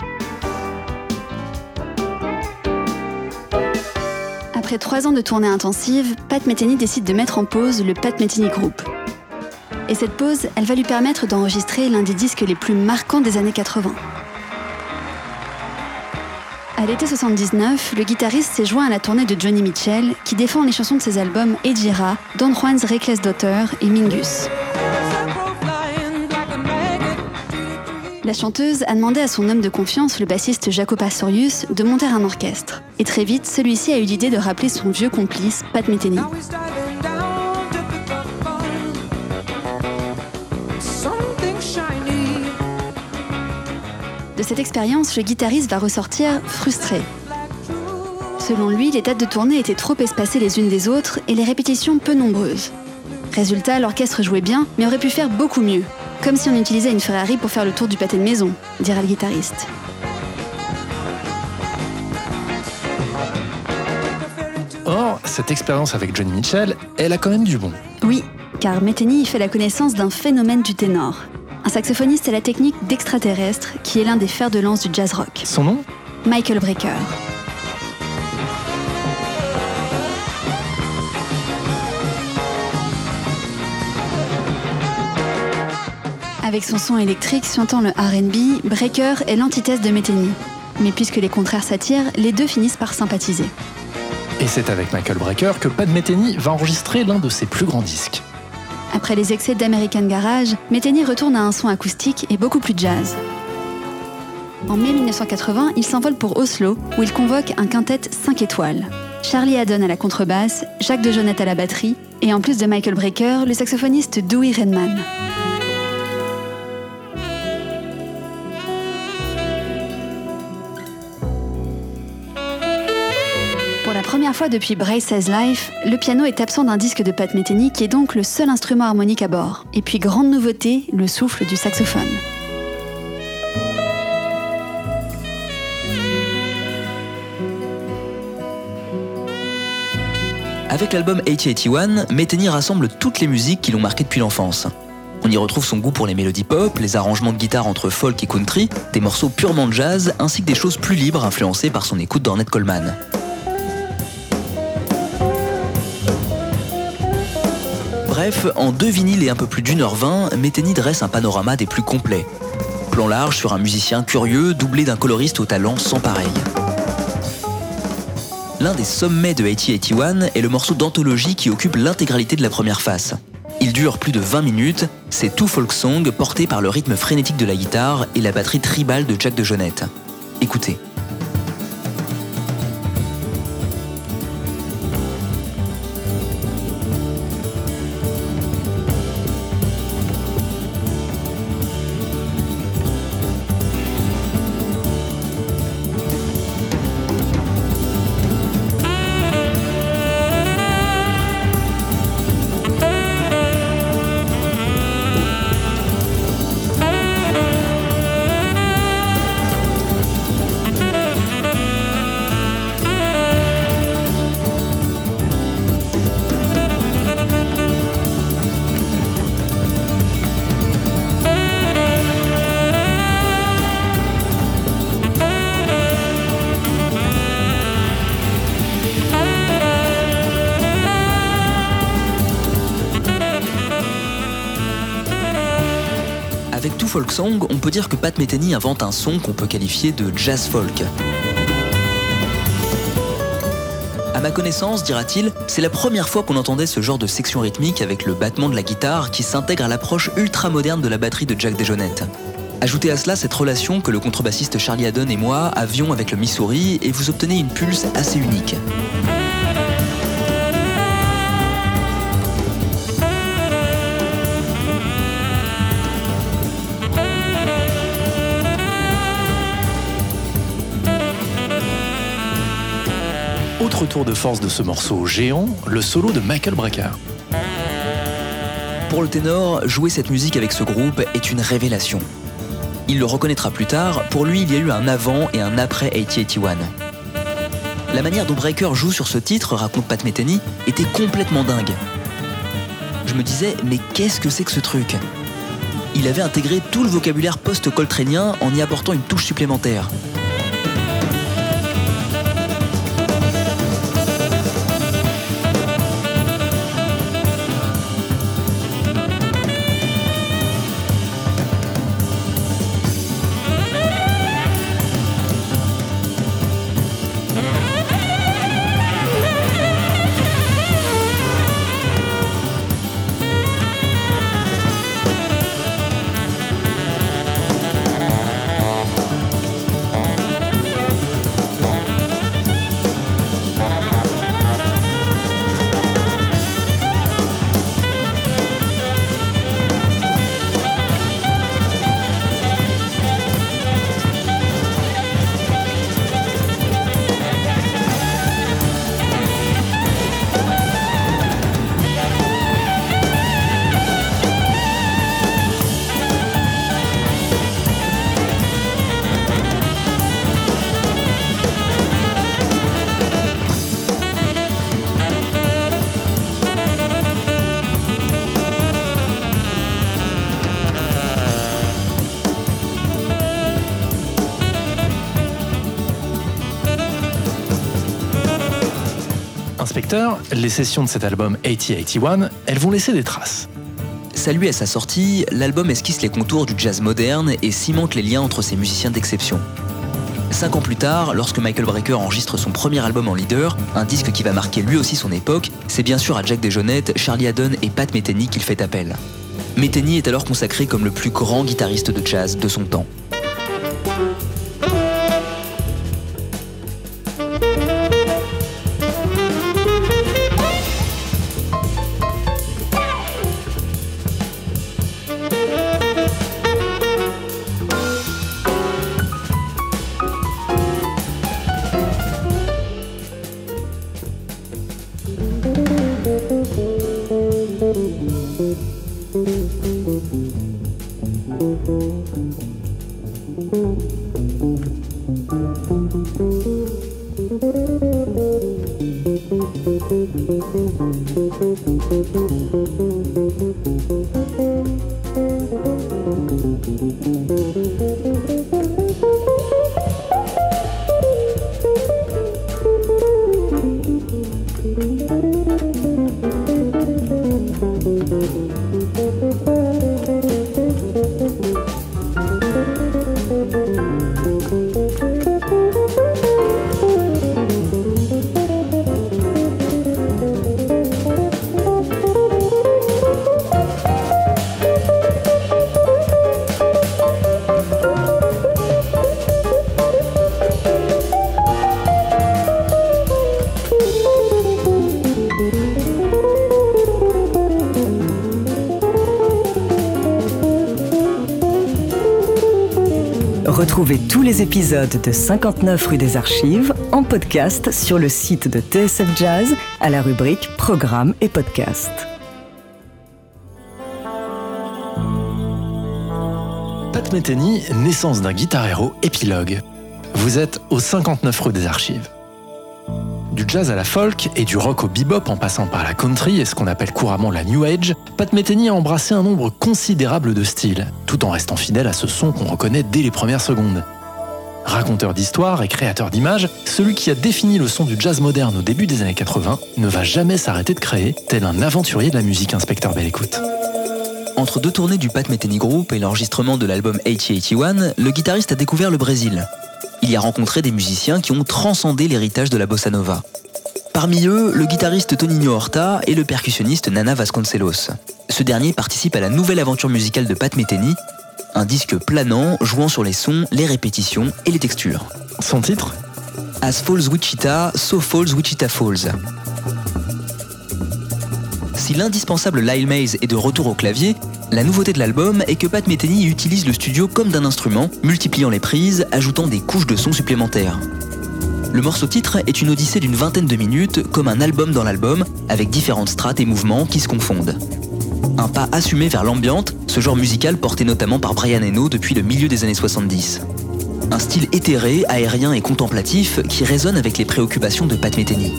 [SPEAKER 10] Après trois ans de tournée intensive, Pat Metheny décide de mettre en pause le Pat Metheny Group. Et cette pause, elle va lui permettre d'enregistrer l'un des disques les plus marquants des années 80. À l'été 79, le guitariste s'est joint à la tournée de Johnny Mitchell, qui défend les chansons de ses albums Ejira, Don Juan's Reckless Daughter et Mingus. La chanteuse a demandé à son homme de confiance, le bassiste Jaco Pastorius, de monter un orchestre. Et très vite, celui-ci a eu l'idée de rappeler son vieux complice, Pat Metheny. Cette expérience, le guitariste va ressortir frustré. Selon lui, les dates de tournée étaient trop espacées les unes des autres et les répétitions peu nombreuses. Résultat, l'orchestre jouait bien, mais aurait pu faire beaucoup mieux. Comme si on utilisait une Ferrari pour faire le tour du pâté de maison, dira le guitariste.
[SPEAKER 1] Or, cette expérience avec Johnny Mitchell, elle a quand même du bon.
[SPEAKER 10] Oui, car Metheny fait la connaissance d'un phénomène du ténor. Un saxophoniste à la technique d'extraterrestre qui est l'un des fers de lance du jazz rock.
[SPEAKER 1] Son nom?
[SPEAKER 10] Michael Brecker. Avec son son électrique suintant le RB, Breaker est l'antithèse de Metheny. Mais puisque les contraires s'attirent, les deux finissent par sympathiser.
[SPEAKER 1] Et c'est avec Michael Brecker que Pat Metheny va enregistrer l'un de ses plus grands disques.
[SPEAKER 10] Après les excès d'American Garage, Metheny retourne à un son acoustique et beaucoup plus jazz. En mai 1980, il s'envole pour Oslo, où il convoque un quintet 5 étoiles. Charlie Haddon à la contrebasse, Jacques de Jonette à la batterie, et en plus de Michael Brecker, le saxophoniste Dewey Redman. Première fois depuis Brace Says Life, le piano est absent d'un disque de Pat Metheny qui est donc le seul instrument harmonique à bord. Et puis grande nouveauté, le souffle du saxophone.
[SPEAKER 3] Avec l'album 8081, Metheny rassemble toutes les musiques qui l'ont marqué depuis l'enfance. On y retrouve son goût pour les mélodies pop, les arrangements de guitare entre folk et country, des morceaux purement jazz, ainsi que des choses plus libres influencées par son écoute d'Ornette Coleman. Bref, en deux vinyles et un peu plus d'une heure vingt, Metheny dresse un panorama des plus complets. Plan large sur un musicien curieux, doublé d'un coloriste au talent sans pareil. L'un des sommets de 8081 est le morceau d'anthologie qui occupe l'intégralité de la première face. Il dure plus de 20 minutes, c'est tout folk song porté par le rythme frénétique de la guitare et la batterie tribale de Jack de Jonette. Écoutez. Pat invente un son qu'on peut qualifier de jazz folk. À ma connaissance, dira-t-il, c'est la première fois qu'on entendait ce genre de section rythmique avec le battement de la guitare qui s'intègre à l'approche ultra moderne de la batterie de Jack DeJohnette. Ajoutez à cela cette relation que le contrebassiste Charlie Haddon et moi avions avec le Missouri et vous obtenez une pulse assez unique.
[SPEAKER 1] Autre tour de force de ce morceau géant, le solo de Michael Brecker.
[SPEAKER 3] Pour le ténor, jouer cette musique avec ce groupe est une révélation. Il le reconnaîtra plus tard, pour lui il y a eu un avant et un après 8081. La manière dont Breaker joue sur ce titre, raconte Pat Metheny, était complètement dingue. Je me disais, mais qu'est-ce que c'est que ce truc? Il avait intégré tout le vocabulaire post-coltrénien en y apportant une touche supplémentaire.
[SPEAKER 1] Les sessions de cet album 8081, elles vont laisser des traces.
[SPEAKER 3] Salué à sa sortie, l'album esquisse les contours du jazz moderne et cimente les liens entre ses musiciens d'exception. Cinq ans plus tard, lorsque Michael Brecker enregistre son premier album en leader, un disque qui va marquer lui aussi son époque, c'est bien sûr à Jack DeJohnette, Charlie Haddon et Pat Metheny qu'il fait appel. Metheny est alors consacré comme le plus grand guitariste de jazz de son temps.
[SPEAKER 9] Retrouvez tous les épisodes de 59 rue des Archives en podcast sur le site de TSF Jazz à la rubrique Programmes et podcasts.
[SPEAKER 1] Pat Metheny, naissance d'un guitar héros, épilogue. Vous êtes au 59 rue des Archives. Du jazz à la folk et du rock au bebop en passant par la country et ce qu'on appelle couramment la new age, Pat Metheny a embrassé un nombre considérable de styles, tout en restant fidèle à ce son qu'on reconnaît dès les premières secondes. Raconteur d'histoire et créateur d'images, celui qui a défini le son du jazz moderne au début des années 80 ne va jamais s'arrêter de créer, tel un aventurier de la musique inspecteur belle écoute.
[SPEAKER 3] Entre deux tournées du Pat Metheny Group et l'enregistrement de l'album 8081, le guitariste a découvert le Brésil. Il y a rencontré des musiciens qui ont transcendé l'héritage de la bossa nova. Parmi eux, le guitariste Toninho Horta et le percussionniste Nana Vasconcelos. Ce dernier participe à la nouvelle aventure musicale de Pat Metheny, un disque planant jouant sur les sons, les répétitions et les textures.
[SPEAKER 1] Son titre?
[SPEAKER 3] As Falls Wichita, So Falls Wichita Falls. Si l'indispensable Lyle Mays est de retour au clavier, la nouveauté de l'album est que Pat Metheny utilise le studio comme d'un instrument, multipliant les prises, ajoutant des couches de son supplémentaires. Le morceau titre est une odyssée d'une vingtaine de minutes, comme un album dans l'album, avec différentes strates et mouvements qui se confondent. Un pas assumé vers l'ambiante, ce genre musical porté notamment par Brian Eno depuis le milieu des années 70. Un style éthéré, aérien et contemplatif qui résonne avec les préoccupations de Pat Metheny.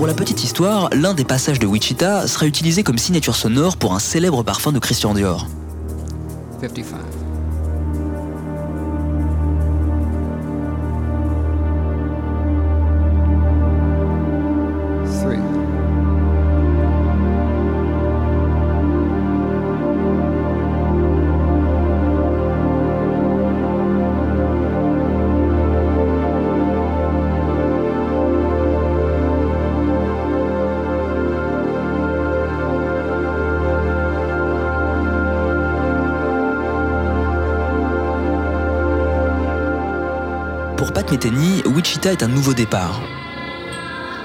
[SPEAKER 3] Pour la petite histoire, l'un des passages de Wichita sera utilisé comme signature sonore pour un célèbre parfum de Christian Dior.
[SPEAKER 5] 55.
[SPEAKER 3] Pour Pat Metheny, Wichita est un nouveau départ.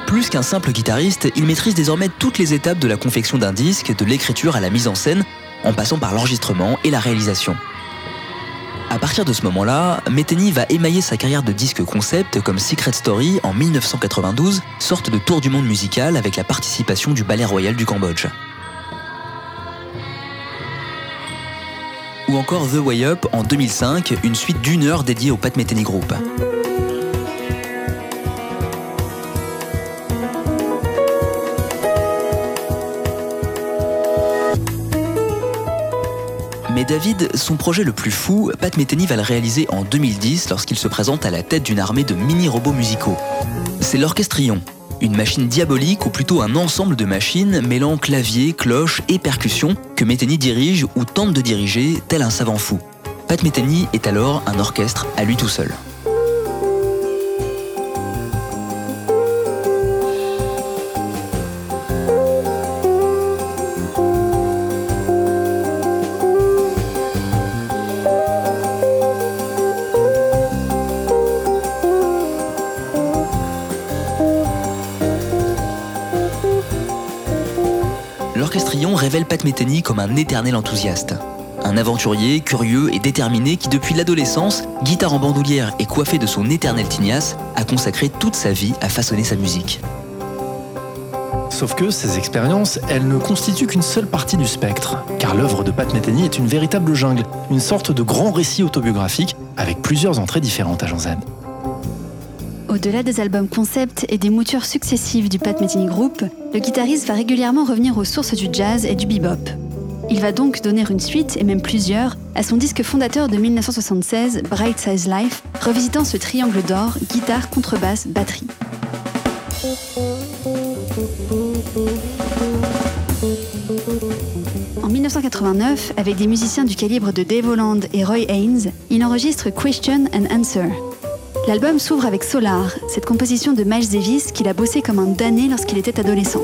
[SPEAKER 3] Plus qu'un simple guitariste, il maîtrise désormais toutes les étapes de la confection d'un disque, de l'écriture à la mise en scène, en passant par l'enregistrement et la réalisation. À partir de ce moment-là, Metheny va émailler sa carrière de disque concept comme Secret Story en 1992, sorte de tour du monde musical avec la participation du Ballet Royal du Cambodge. Encore The Way Up en 2005, une suite d'une heure dédiée au Pat Metheny Group. Mais David, son projet le plus fou, Pat Metheny va le réaliser en 2010 lorsqu'il se présente à la tête d'une armée de mini-robots musicaux. C'est l'Orchestrion, une machine diabolique ou plutôt un ensemble de machines mêlant clavier, cloche et percussion que Metheny dirige ou tente de diriger tel un savant fou. Pat Metheny est alors un orchestre à lui tout seul. Comme un éternel enthousiaste. Un aventurier, curieux et déterminé qui depuis l'adolescence, guitare en bandoulière et coiffé de son éternel tignasse, a consacré toute sa vie à façonner sa musique.
[SPEAKER 1] Sauf que ces expériences, elles ne constituent qu'une seule partie du spectre, car l'œuvre de Pat Metheny est une véritable jungle, une sorte de grand récit autobiographique avec plusieurs entrées différentes à Jean.
[SPEAKER 10] Au-delà des albums concept et des moutures successives du Pat Metheny Group, le guitariste va régulièrement revenir aux sources du jazz et du bebop. Il va donc donner une suite, et même plusieurs, à son disque fondateur de 1976, Bright Size Life, revisitant ce triangle d'or, guitare, contrebasse, batterie. En 1989, avec des musiciens du calibre de Dave Holland et Roy Haynes, il enregistre Question and Answer. L'album s'ouvre avec Solar, cette composition de Miles Davis qu'il a bossé comme un damné lorsqu'il était adolescent.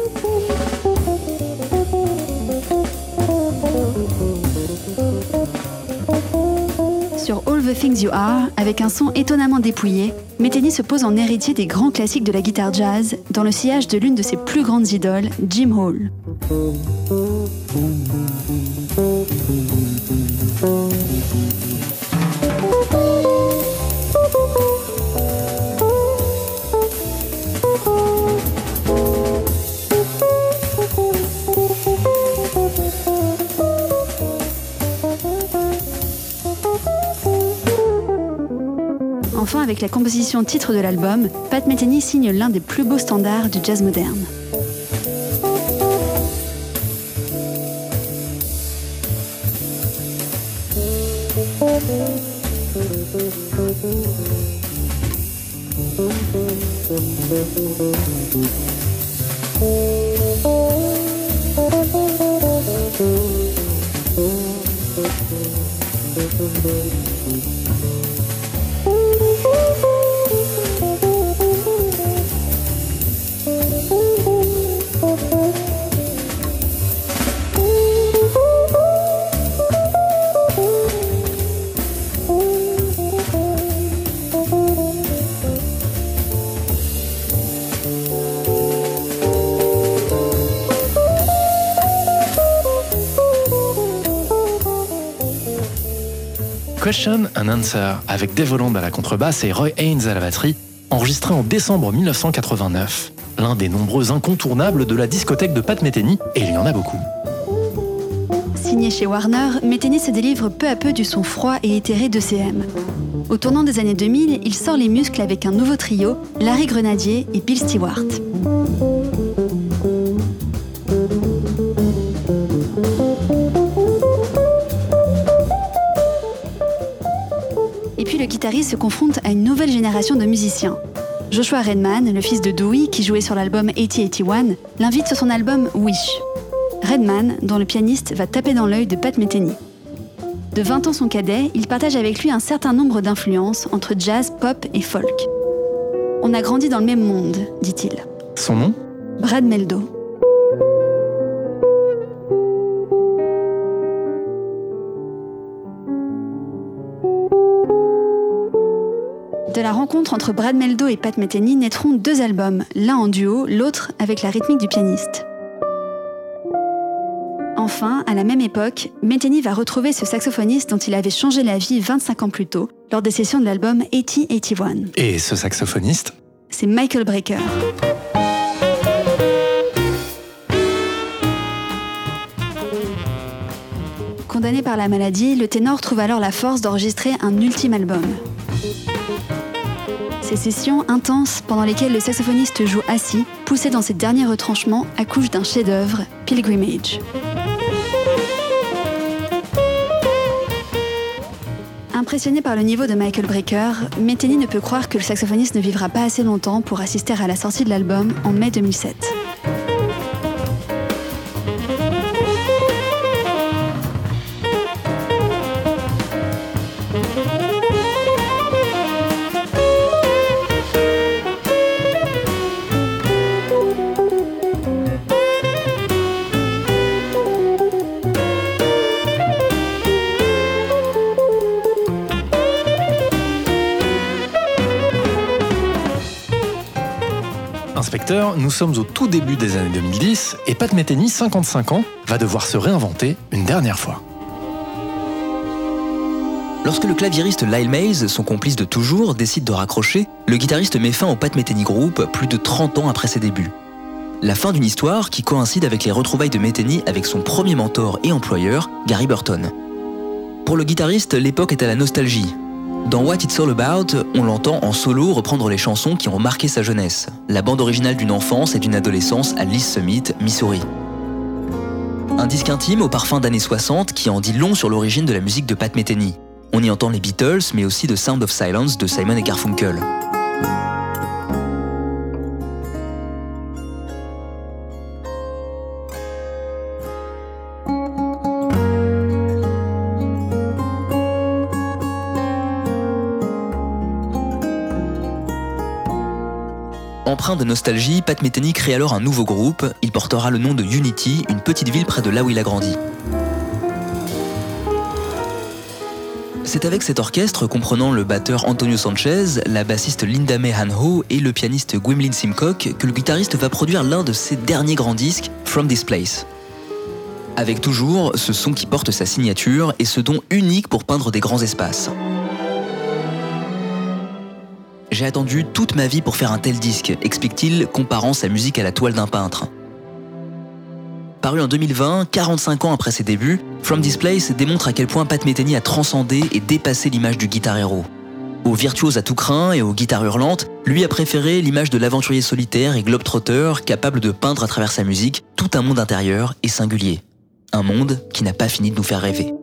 [SPEAKER 10] Sur All the Things You Are, avec un son étonnamment dépouillé, Metheny se pose en héritier des grands classiques de la guitare jazz, dans le sillage de l'une de ses plus grandes idoles, Jim Hall. La composition titre de l'album, Pat Metheny signe l'un des plus beaux standards du jazz moderne.
[SPEAKER 1] Question and Answer avec Dave Holland à la contrebasse et Roy Haynes à la batterie, enregistré en décembre 1989. L'un des nombreux incontournables de la discothèque de Pat Metheny, et il y en a beaucoup.
[SPEAKER 10] Signé chez Warner, Metheny se délivre peu à peu du son froid et éthéré de CM. Au tournant des années 2000, il sort les muscles avec un nouveau trio, Larry Grenadier et Bill Stewart. Se confronte à une nouvelle génération de musiciens. Joshua Redman, le fils de Dewey, qui jouait sur l'album 8081, l'invite sur son album Wish. Redman, dont le pianiste va taper dans l'œil de Pat Metheny. De 20 ans son cadet, il partage avec lui un certain nombre d'influences entre jazz, pop et folk. On a grandi dans le même monde, dit-il.
[SPEAKER 1] Son nom?
[SPEAKER 10] Brad Meldo. De la rencontre entre Brad Meldo et Pat Metheny naîtront deux albums, l'un en duo, l'autre avec la rythmique du pianiste. Enfin, à la même époque, Metheny va retrouver ce saxophoniste dont il avait changé la vie 25 ans plus tôt, lors des sessions de l'album 8081.
[SPEAKER 1] Et ce saxophoniste
[SPEAKER 10] C'est Michael Brecker. Condamné par la maladie, le ténor trouve alors la force d'enregistrer un ultime album. Ces sessions intenses pendant lesquelles le saxophoniste joue assis, poussé dans ses derniers retranchements, accouchent d'un chef-d'œuvre, Pilgrimage. Impressionné par le niveau de Michael Brecker, Metheny ne peut croire que le saxophoniste ne vivra pas assez longtemps pour assister à la sortie de l'album en mai 2007.
[SPEAKER 1] Inspecteur, nous sommes au tout début des années 2010 et Pat Metheny, 55 ans, va devoir se réinventer une dernière fois.
[SPEAKER 3] Lorsque le claviériste Lyle Mays, son complice de toujours, décide de raccrocher, le guitariste met fin au Pat Metheny Group plus de 30 ans après ses débuts. La fin d'une histoire qui coïncide avec les retrouvailles de Metheny avec son premier mentor et employeur, Gary Burton. Pour le guitariste, l'époque est à la nostalgie. Dans What It's All About, on l'entend en solo reprendre les chansons qui ont marqué sa jeunesse, la bande originale d'une enfance et d'une adolescence à Lee Summit, Missouri. Un disque intime au parfum d'années 60 qui en dit long sur l'origine de la musique de Pat Metheny. On y entend les Beatles, mais aussi The Sound of Silence de Simon et Garfunkel. Empreint de nostalgie, Pat Metheny crée alors un nouveau groupe. Il portera le nom de Unity, une petite ville près de là où il a grandi. C'est avec cet orchestre comprenant le batteur Antonio Sanchez, la bassiste Linda May Hanho et le pianiste Gwymlyn Simcock que le guitariste va produire l'un de ses derniers grands disques, From This Place. Avec toujours ce son qui porte sa signature et ce don unique pour peindre des grands espaces. J'ai attendu toute ma vie pour faire un tel disque, explique-t-il, comparant sa musique à la toile d'un peintre. Paru en 2020, 45 ans après ses débuts, From This Place démontre à quel point Pat Metheny a transcendé et dépassé l'image du guitar héros. Aux virtuoses à tout crin et aux guitares hurlantes, lui a préféré l'image de l'aventurier solitaire et globetrotter capable de peindre à travers sa musique tout un monde intérieur et singulier. Un monde qui n'a pas fini de nous faire rêver.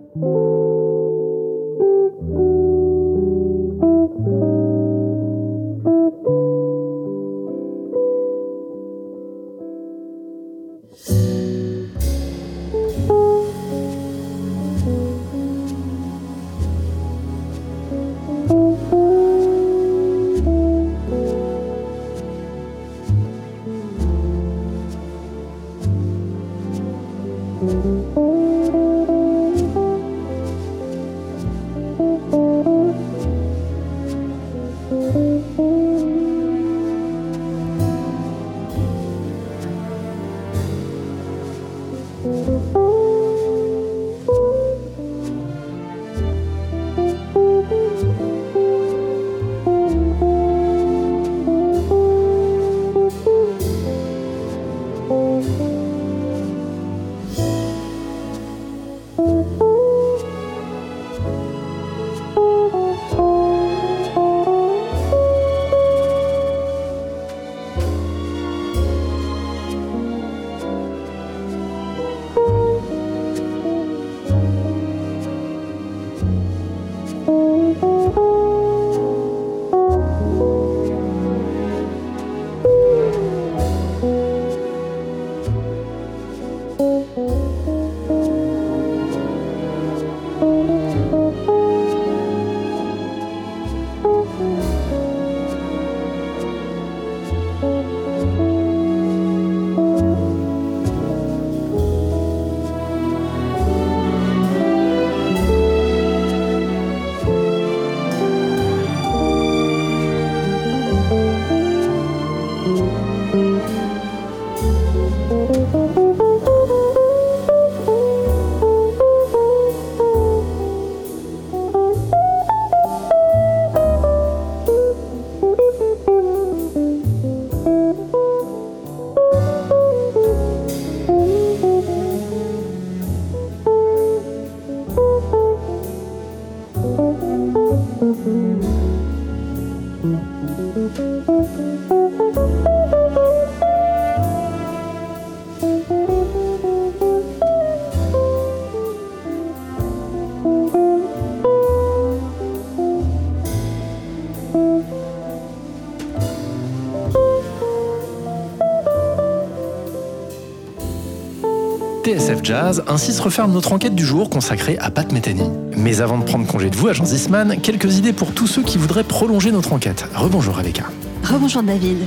[SPEAKER 1] Jazz, ainsi se referme notre enquête du jour consacrée à Pat Metheny. Mais avant de prendre congé de vous, agent Zisman, quelques idées pour tous ceux qui voudraient prolonger notre enquête. Rebonjour Rebecca.
[SPEAKER 10] Rebonjour David.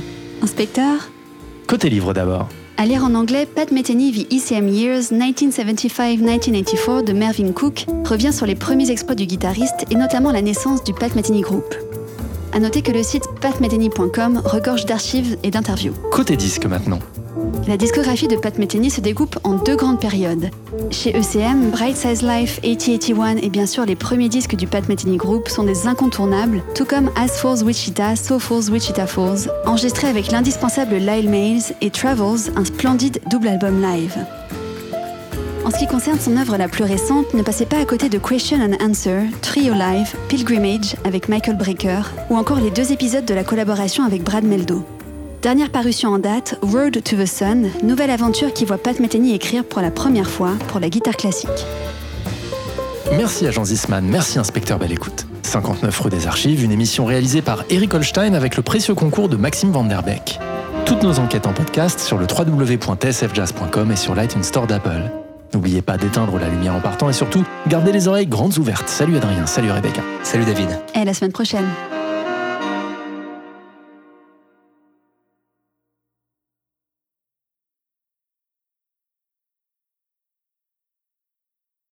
[SPEAKER 10] Inspecteur?
[SPEAKER 1] Côté livre d'abord.
[SPEAKER 10] À lire en anglais, Pat Metheny vit ECM Years 1975-1984 de Mervyn Cook revient sur les premiers exploits du guitariste et notamment la naissance du Pat Metheny Group. À noter que le site patmetheny.com regorge d'archives et d'interviews.
[SPEAKER 1] Côté disque maintenant.
[SPEAKER 10] La discographie de Pat Metheny se découpe en deux grandes périodes. Chez ECM, Bright Size Life, 8081 et bien sûr les premiers disques du Pat Metheny Group sont des incontournables, tout comme As Falls Wichita, So Falls Wichita Falls, enregistrés avec l'indispensable Lyle Mails et Travels, un splendide double album live. En ce qui concerne son œuvre la plus récente, ne passez pas à côté de Question and Answer, Trio Live, Pilgrimage avec Michael Brecker, ou encore les deux épisodes de la collaboration avec Brad Meldo. Dernière parution en date, Road to the Sun, nouvelle aventure qui voit Pat Metheny écrire pour la première fois pour la guitare classique.
[SPEAKER 1] Merci agent Zisman, merci inspecteur Belle Écoute. 59 rue des Archives, une émission réalisée par Eric Holstein avec le précieux concours de Maxime Van Der Beek. Toutes nos enquêtes en podcast sur le www.tsfjazz.com et sur l'iTunes Store d'Apple. N'oubliez pas d'éteindre la lumière en partant et surtout, gardez les oreilles grandes ouvertes. Salut Adrien, salut Rebecca.
[SPEAKER 3] Salut David.
[SPEAKER 10] Et à la semaine prochaine.